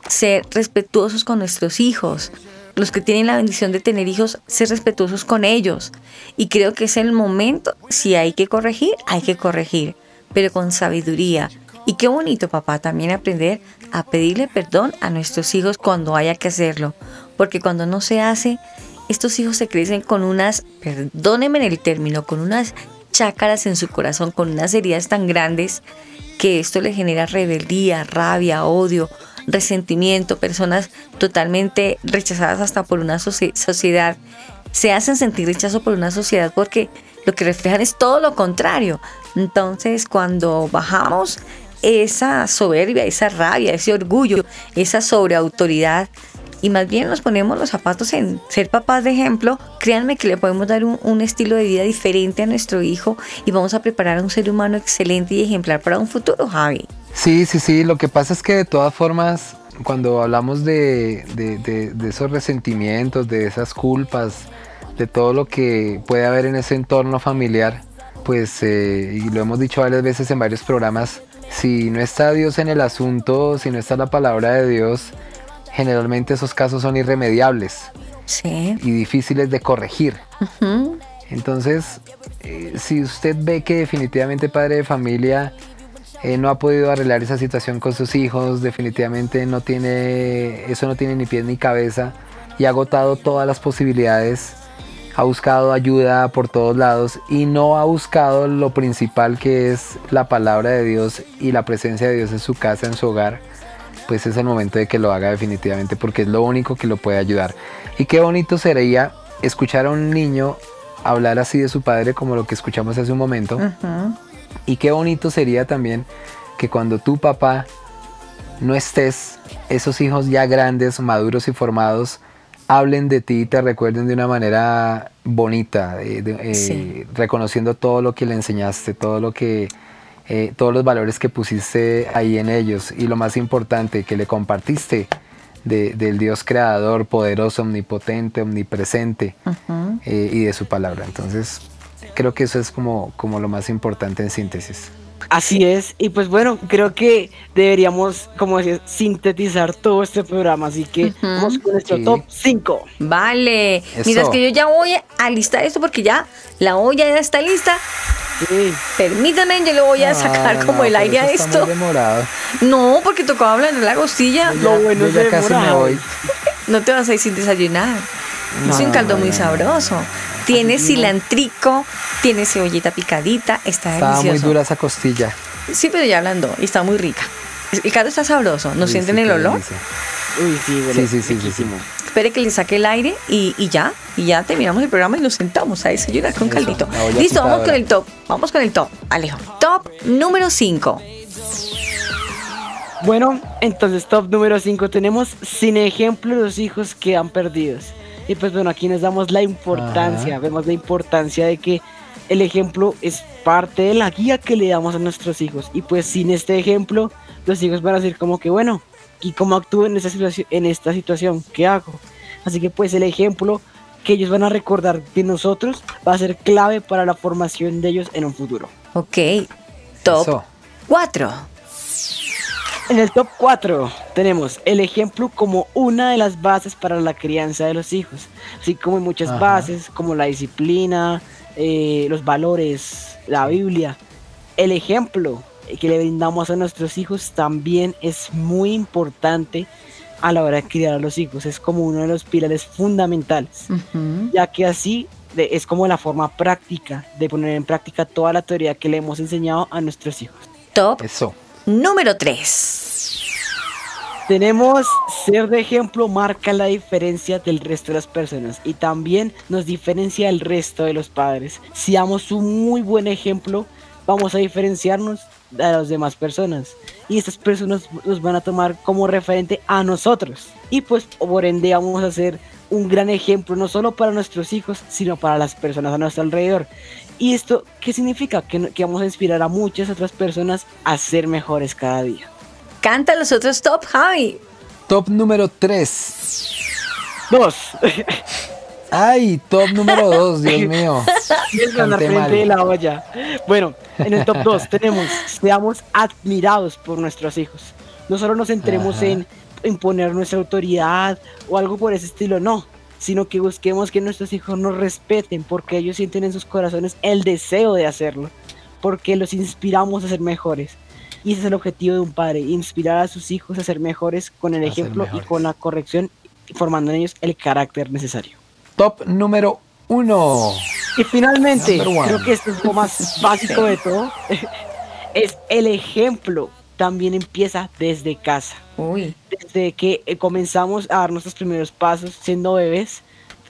ser respetuosos con nuestros hijos. Los que tienen la bendición de tener hijos, ser respetuosos con ellos. Y creo que es el momento, si hay que corregir, hay que corregir, pero con sabiduría. Y qué bonito, papá, también aprender a pedirle perdón a nuestros hijos cuando haya que hacerlo. Porque cuando no se hace, estos hijos se crecen con unas, perdónenme en el término, con unas chácaras en su corazón, con unas heridas tan grandes que esto le genera rebeldía, rabia, odio, resentimiento, personas totalmente rechazadas hasta por una socie- sociedad. Se hacen sentir rechazo por una sociedad porque lo que reflejan es todo lo contrario. Entonces, cuando bajamos esa soberbia, esa rabia, ese orgullo, esa sobreautoridad, y más bien nos ponemos los zapatos en ser papás de ejemplo, créanme que le podemos dar un, un estilo de vida diferente a nuestro hijo y vamos a preparar a un ser humano excelente y ejemplar para un futuro, Javi.
Sí, sí, sí. Lo que pasa es que de todas formas, cuando hablamos de, de- de- de esos resentimientos, de esas culpas, de todo lo que puede haber en ese entorno familiar, pues, eh, y lo hemos dicho varias veces en varios programas, si no está Dios en el asunto, si no está la palabra de Dios, generalmente esos casos son irremediables
Sí.
y difíciles de corregir. Entonces, eh, si usted ve que definitivamente padre de familia eh, no ha podido arreglar esa situación con sus hijos, definitivamente no tiene, eso no tiene ni pies ni cabeza y ha agotado todas las posibilidades, ha buscado ayuda por todos lados y no ha buscado lo principal que es la palabra de Dios y la presencia de Dios en su casa, en su hogar, pues es el momento de que lo haga definitivamente porque es lo único que lo puede ayudar. Y qué bonito sería escuchar a un niño hablar así de su padre como lo que escuchamos hace un momento.
Ujú.
Y qué bonito sería también que cuando tu papá no estés, esos hijos ya grandes, maduros y formados, hablen de ti y te recuerden de una manera bonita, eh, de- eh,
Sí.
reconociendo todo lo que le enseñaste, todo lo que eh, todos los valores que pusiste ahí en ellos y lo más importante, que le compartiste de- del Dios creador, poderoso, omnipotente, omnipresente eh, y de su palabra. Entonces, creo que eso es como, como lo más importante en síntesis.
Así es, y pues bueno, creo que deberíamos, como decía, sintetizar todo este programa, así que vamos con nuestro
Sí.
top 5.
Vale.
Eso.
Mientras que yo ya voy a listar esto porque ya la olla ya está lista. Permítame, yo le voy a sacar como
no,
el aire a esto.
muy demorado.
No, porque tocaba hablar en la costilla.
Ya- yo ya casi me voy.
No te vas a ir sin desayunar.
No,
es un caldo
no,
muy
no, no.
sabroso. Tiene cilantrico, tiene cebollita picadita, está
Estaba muy
delicioso.
dura esa costilla.
Sí, pero ya hablando y está muy rica. El caldo está sabroso. ¿No
Sí,
sienten
sí,
el olor?
delicia.
Uy, sí,
Sí, sí, sí, sí, sí.
Espere que le saque el aire y, y ya, y ya terminamos el programa y nos sentamos a desayunar con
Eso,
caldito. Listo, vamos con el top. Vamos con el top, Alejo. Top número 5.
Bueno, entonces top número 5 tenemos sin ejemplo los hijos quedan perdidos. Y pues bueno, aquí nos damos la importancia,
Ajá.
vemos la importancia de que el ejemplo es parte de la guía que le damos a nuestros hijos. Y pues sin este ejemplo, los hijos van a decir como que bueno, ¿y cómo actúo en esta situación? En esta situación? ¿Qué hago? Así que pues el ejemplo que ellos van a recordar de nosotros va a ser clave para la formación de ellos en un futuro.
Ok, top 4.
En el top 4 tenemos el ejemplo como una de las bases para la crianza de los hijos, así como hay muchas
Ajá.
bases como la disciplina, eh, los valores, la Biblia. El ejemplo que le brindamos a nuestros hijos también es muy importante a la hora de criar a los hijos, es como uno de los pilares fundamentales, ya que así de- es como la forma práctica de poner en práctica toda la teoría que le hemos enseñado a nuestros hijos.
Top
Eso.
Número 3.
Tenemos ser de ejemplo marca la diferencia del resto de las personas y también nos diferencia del resto de los padres. Si damos un muy buen ejemplo, vamos a diferenciarnos de las demás personas y estas personas nos van a tomar como referente a nosotros y pues por ende vamos a ser un gran ejemplo no solo para nuestros hijos sino para las personas a nuestro alrededor. ¿Y esto qué significa? Que, vamos a inspirar a muchas otras personas a ser mejores cada día.
Canta los otros top, Javi.
Top número 3.
Dos.
Ay, top número 2, Dios mío.
La frente de la olla. Bueno, en el top 2 tenemos, seamos admirados por nuestros hijos. No solo nos centremos
Ajá.
en imponer nuestra autoridad o algo por ese estilo, no. Sino que busquemos que nuestros hijos nos respeten porque ellos sienten en sus corazones el deseo de hacerlo. Porque los inspiramos a ser mejores. Y ese es el objetivo de un padre, inspirar a sus hijos a ser mejores con el
A
ejemplo y con la corrección, formando en ellos el carácter necesario.
Top número 1.
Y finalmente, creo que esto es lo más básico de todo, es el ejemplo también empieza desde casa.
Uy.
Desde que eh, comenzamos a dar nuestros primeros pasos siendo bebés,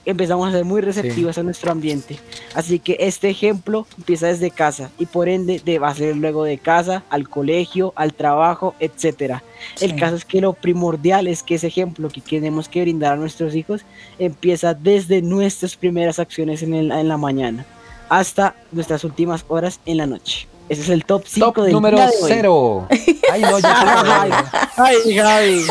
empezamos a ser muy receptivos a nuestro ambiente. Así que este ejemplo empieza desde casa y por ende de, va a ser luego de casa, al colegio, al trabajo, etcétera. El caso es que lo primordial es que ese ejemplo que tenemos que brindar a nuestros hijos empieza desde nuestras primeras acciones en, el- en la mañana hasta nuestras últimas horas en la noche. Ese es el top 5
Top
del
número
día de hoy.
0. Ay, no, ya.
ay, Javi.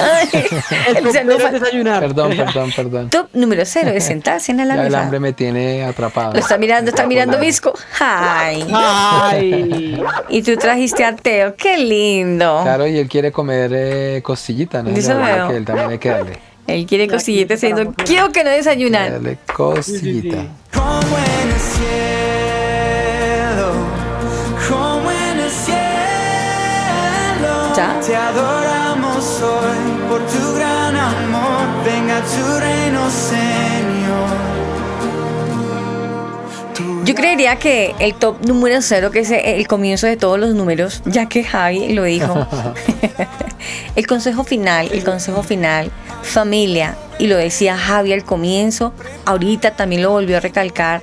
El desayunar.
Perdón, perdón, perdón.
Top número 0 es sentarse en la
Ya el hambre me tiene atrapado.
Lo está mirando, está mirando Visco. Ay.
Ay.
Y tú trajiste a Teo, qué lindo.
Claro, y él quiere comer eh, costillita, ¿no?
Eso veo.
que él también hay que darle.
Él quiere costillitas diciendo, quiero que no desayunan.
Darle costillita.
Como en el Te adoramos hoy por tu gran amor. Venga tu reino, Señor.
Yo creería que el top número 0, que es el comienzo de todos los números, ya que Javi lo dijo. el consejo final, el consejo final, familia, y lo decía Javi al comienzo, ahorita también lo volvió a recalcar,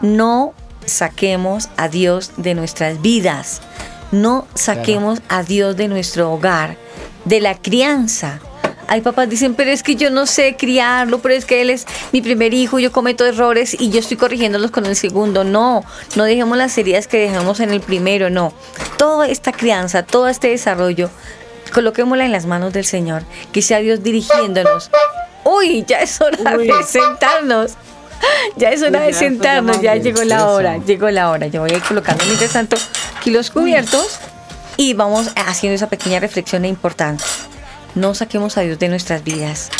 no saquemos a Dios de nuestras vidas, no saquemos a Dios de nuestro hogar, de la crianza. Hay papás dicen, pero es que yo no sé criarlo, pero es que él es mi primer hijo, yo cometo errores y yo estoy corrigiéndolos con el segundo. No, no dejemos las heridas que dejamos en el primero, no. toda esta crianza, todo este desarrollo, coloquémosla en las manos del Señor. Que sea Dios dirigiéndonos. Uy, ya es hora
Uy.
de sentarnos. Ya es hora de sentarnos, ya llegó la hora, llegó la hora. Yo voy a ir colocando mientras tanto aquí los cubiertos y vamos haciendo esa pequeña reflexión importante. No saquemos a Dios de nuestras vidas.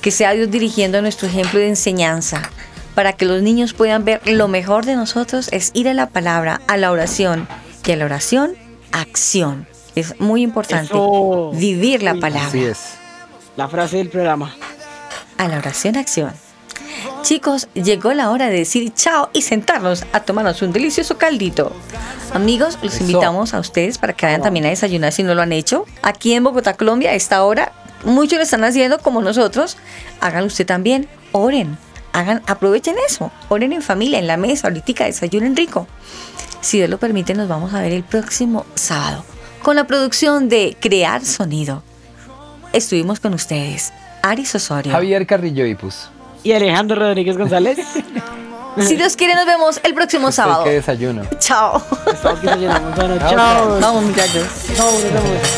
Que sea Dios dirigiendo nuestro ejemplo de enseñanza. Para que los niños puedan ver lo mejor de nosotros es ir a la palabra, a la oración. Y a la oración, acción. Es muy importante
Eso.
vivir la palabra.
Así es.
La frase del programa.
A la oración, acción. Chicos, llegó la hora de decir chao y sentarnos a tomarnos un delicioso caldito. Amigos, los
Eso.
invitamos a ustedes para que vayan también a desayunar si no lo han hecho. Aquí en Bogotá, Colombia, a esta hora, muchos lo están haciendo como nosotros. Háganlo usted también. Oren. Hagan, aprovechen eso. Oren en familia, en la mesa, ahorita desayunen rico. Si Dios lo permite, nos vamos a ver el próximo sábado con la producción de Crear Sonido. Estuvimos con ustedes, Aris Osorio.
Javier Carrillo Ipus.
Y Alejandro Rodríguez González.
Si Dios quiere, nos vemos el próximo sábado.
que desayuno.
Chao.
Estamos que desayunamos. Bueno,
Chao,
chao.
Vamos, muchachos.
Chao, nos vemos.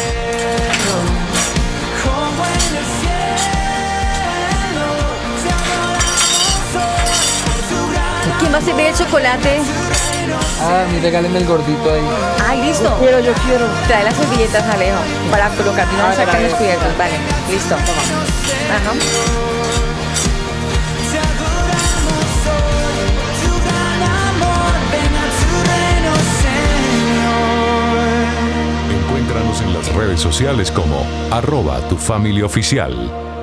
¿Quién va a servir el chocolate?
Ah, mi regálenme el gordito ahí.
Ay, listo.
Yo quiero, yo quiero.
Trae las servilletas, Alejo, para colocar. No
Ah,
sacar
trae.
los cubiertos. Vale, listo. Ajá.
Redes sociales como arroba tu familia oficial.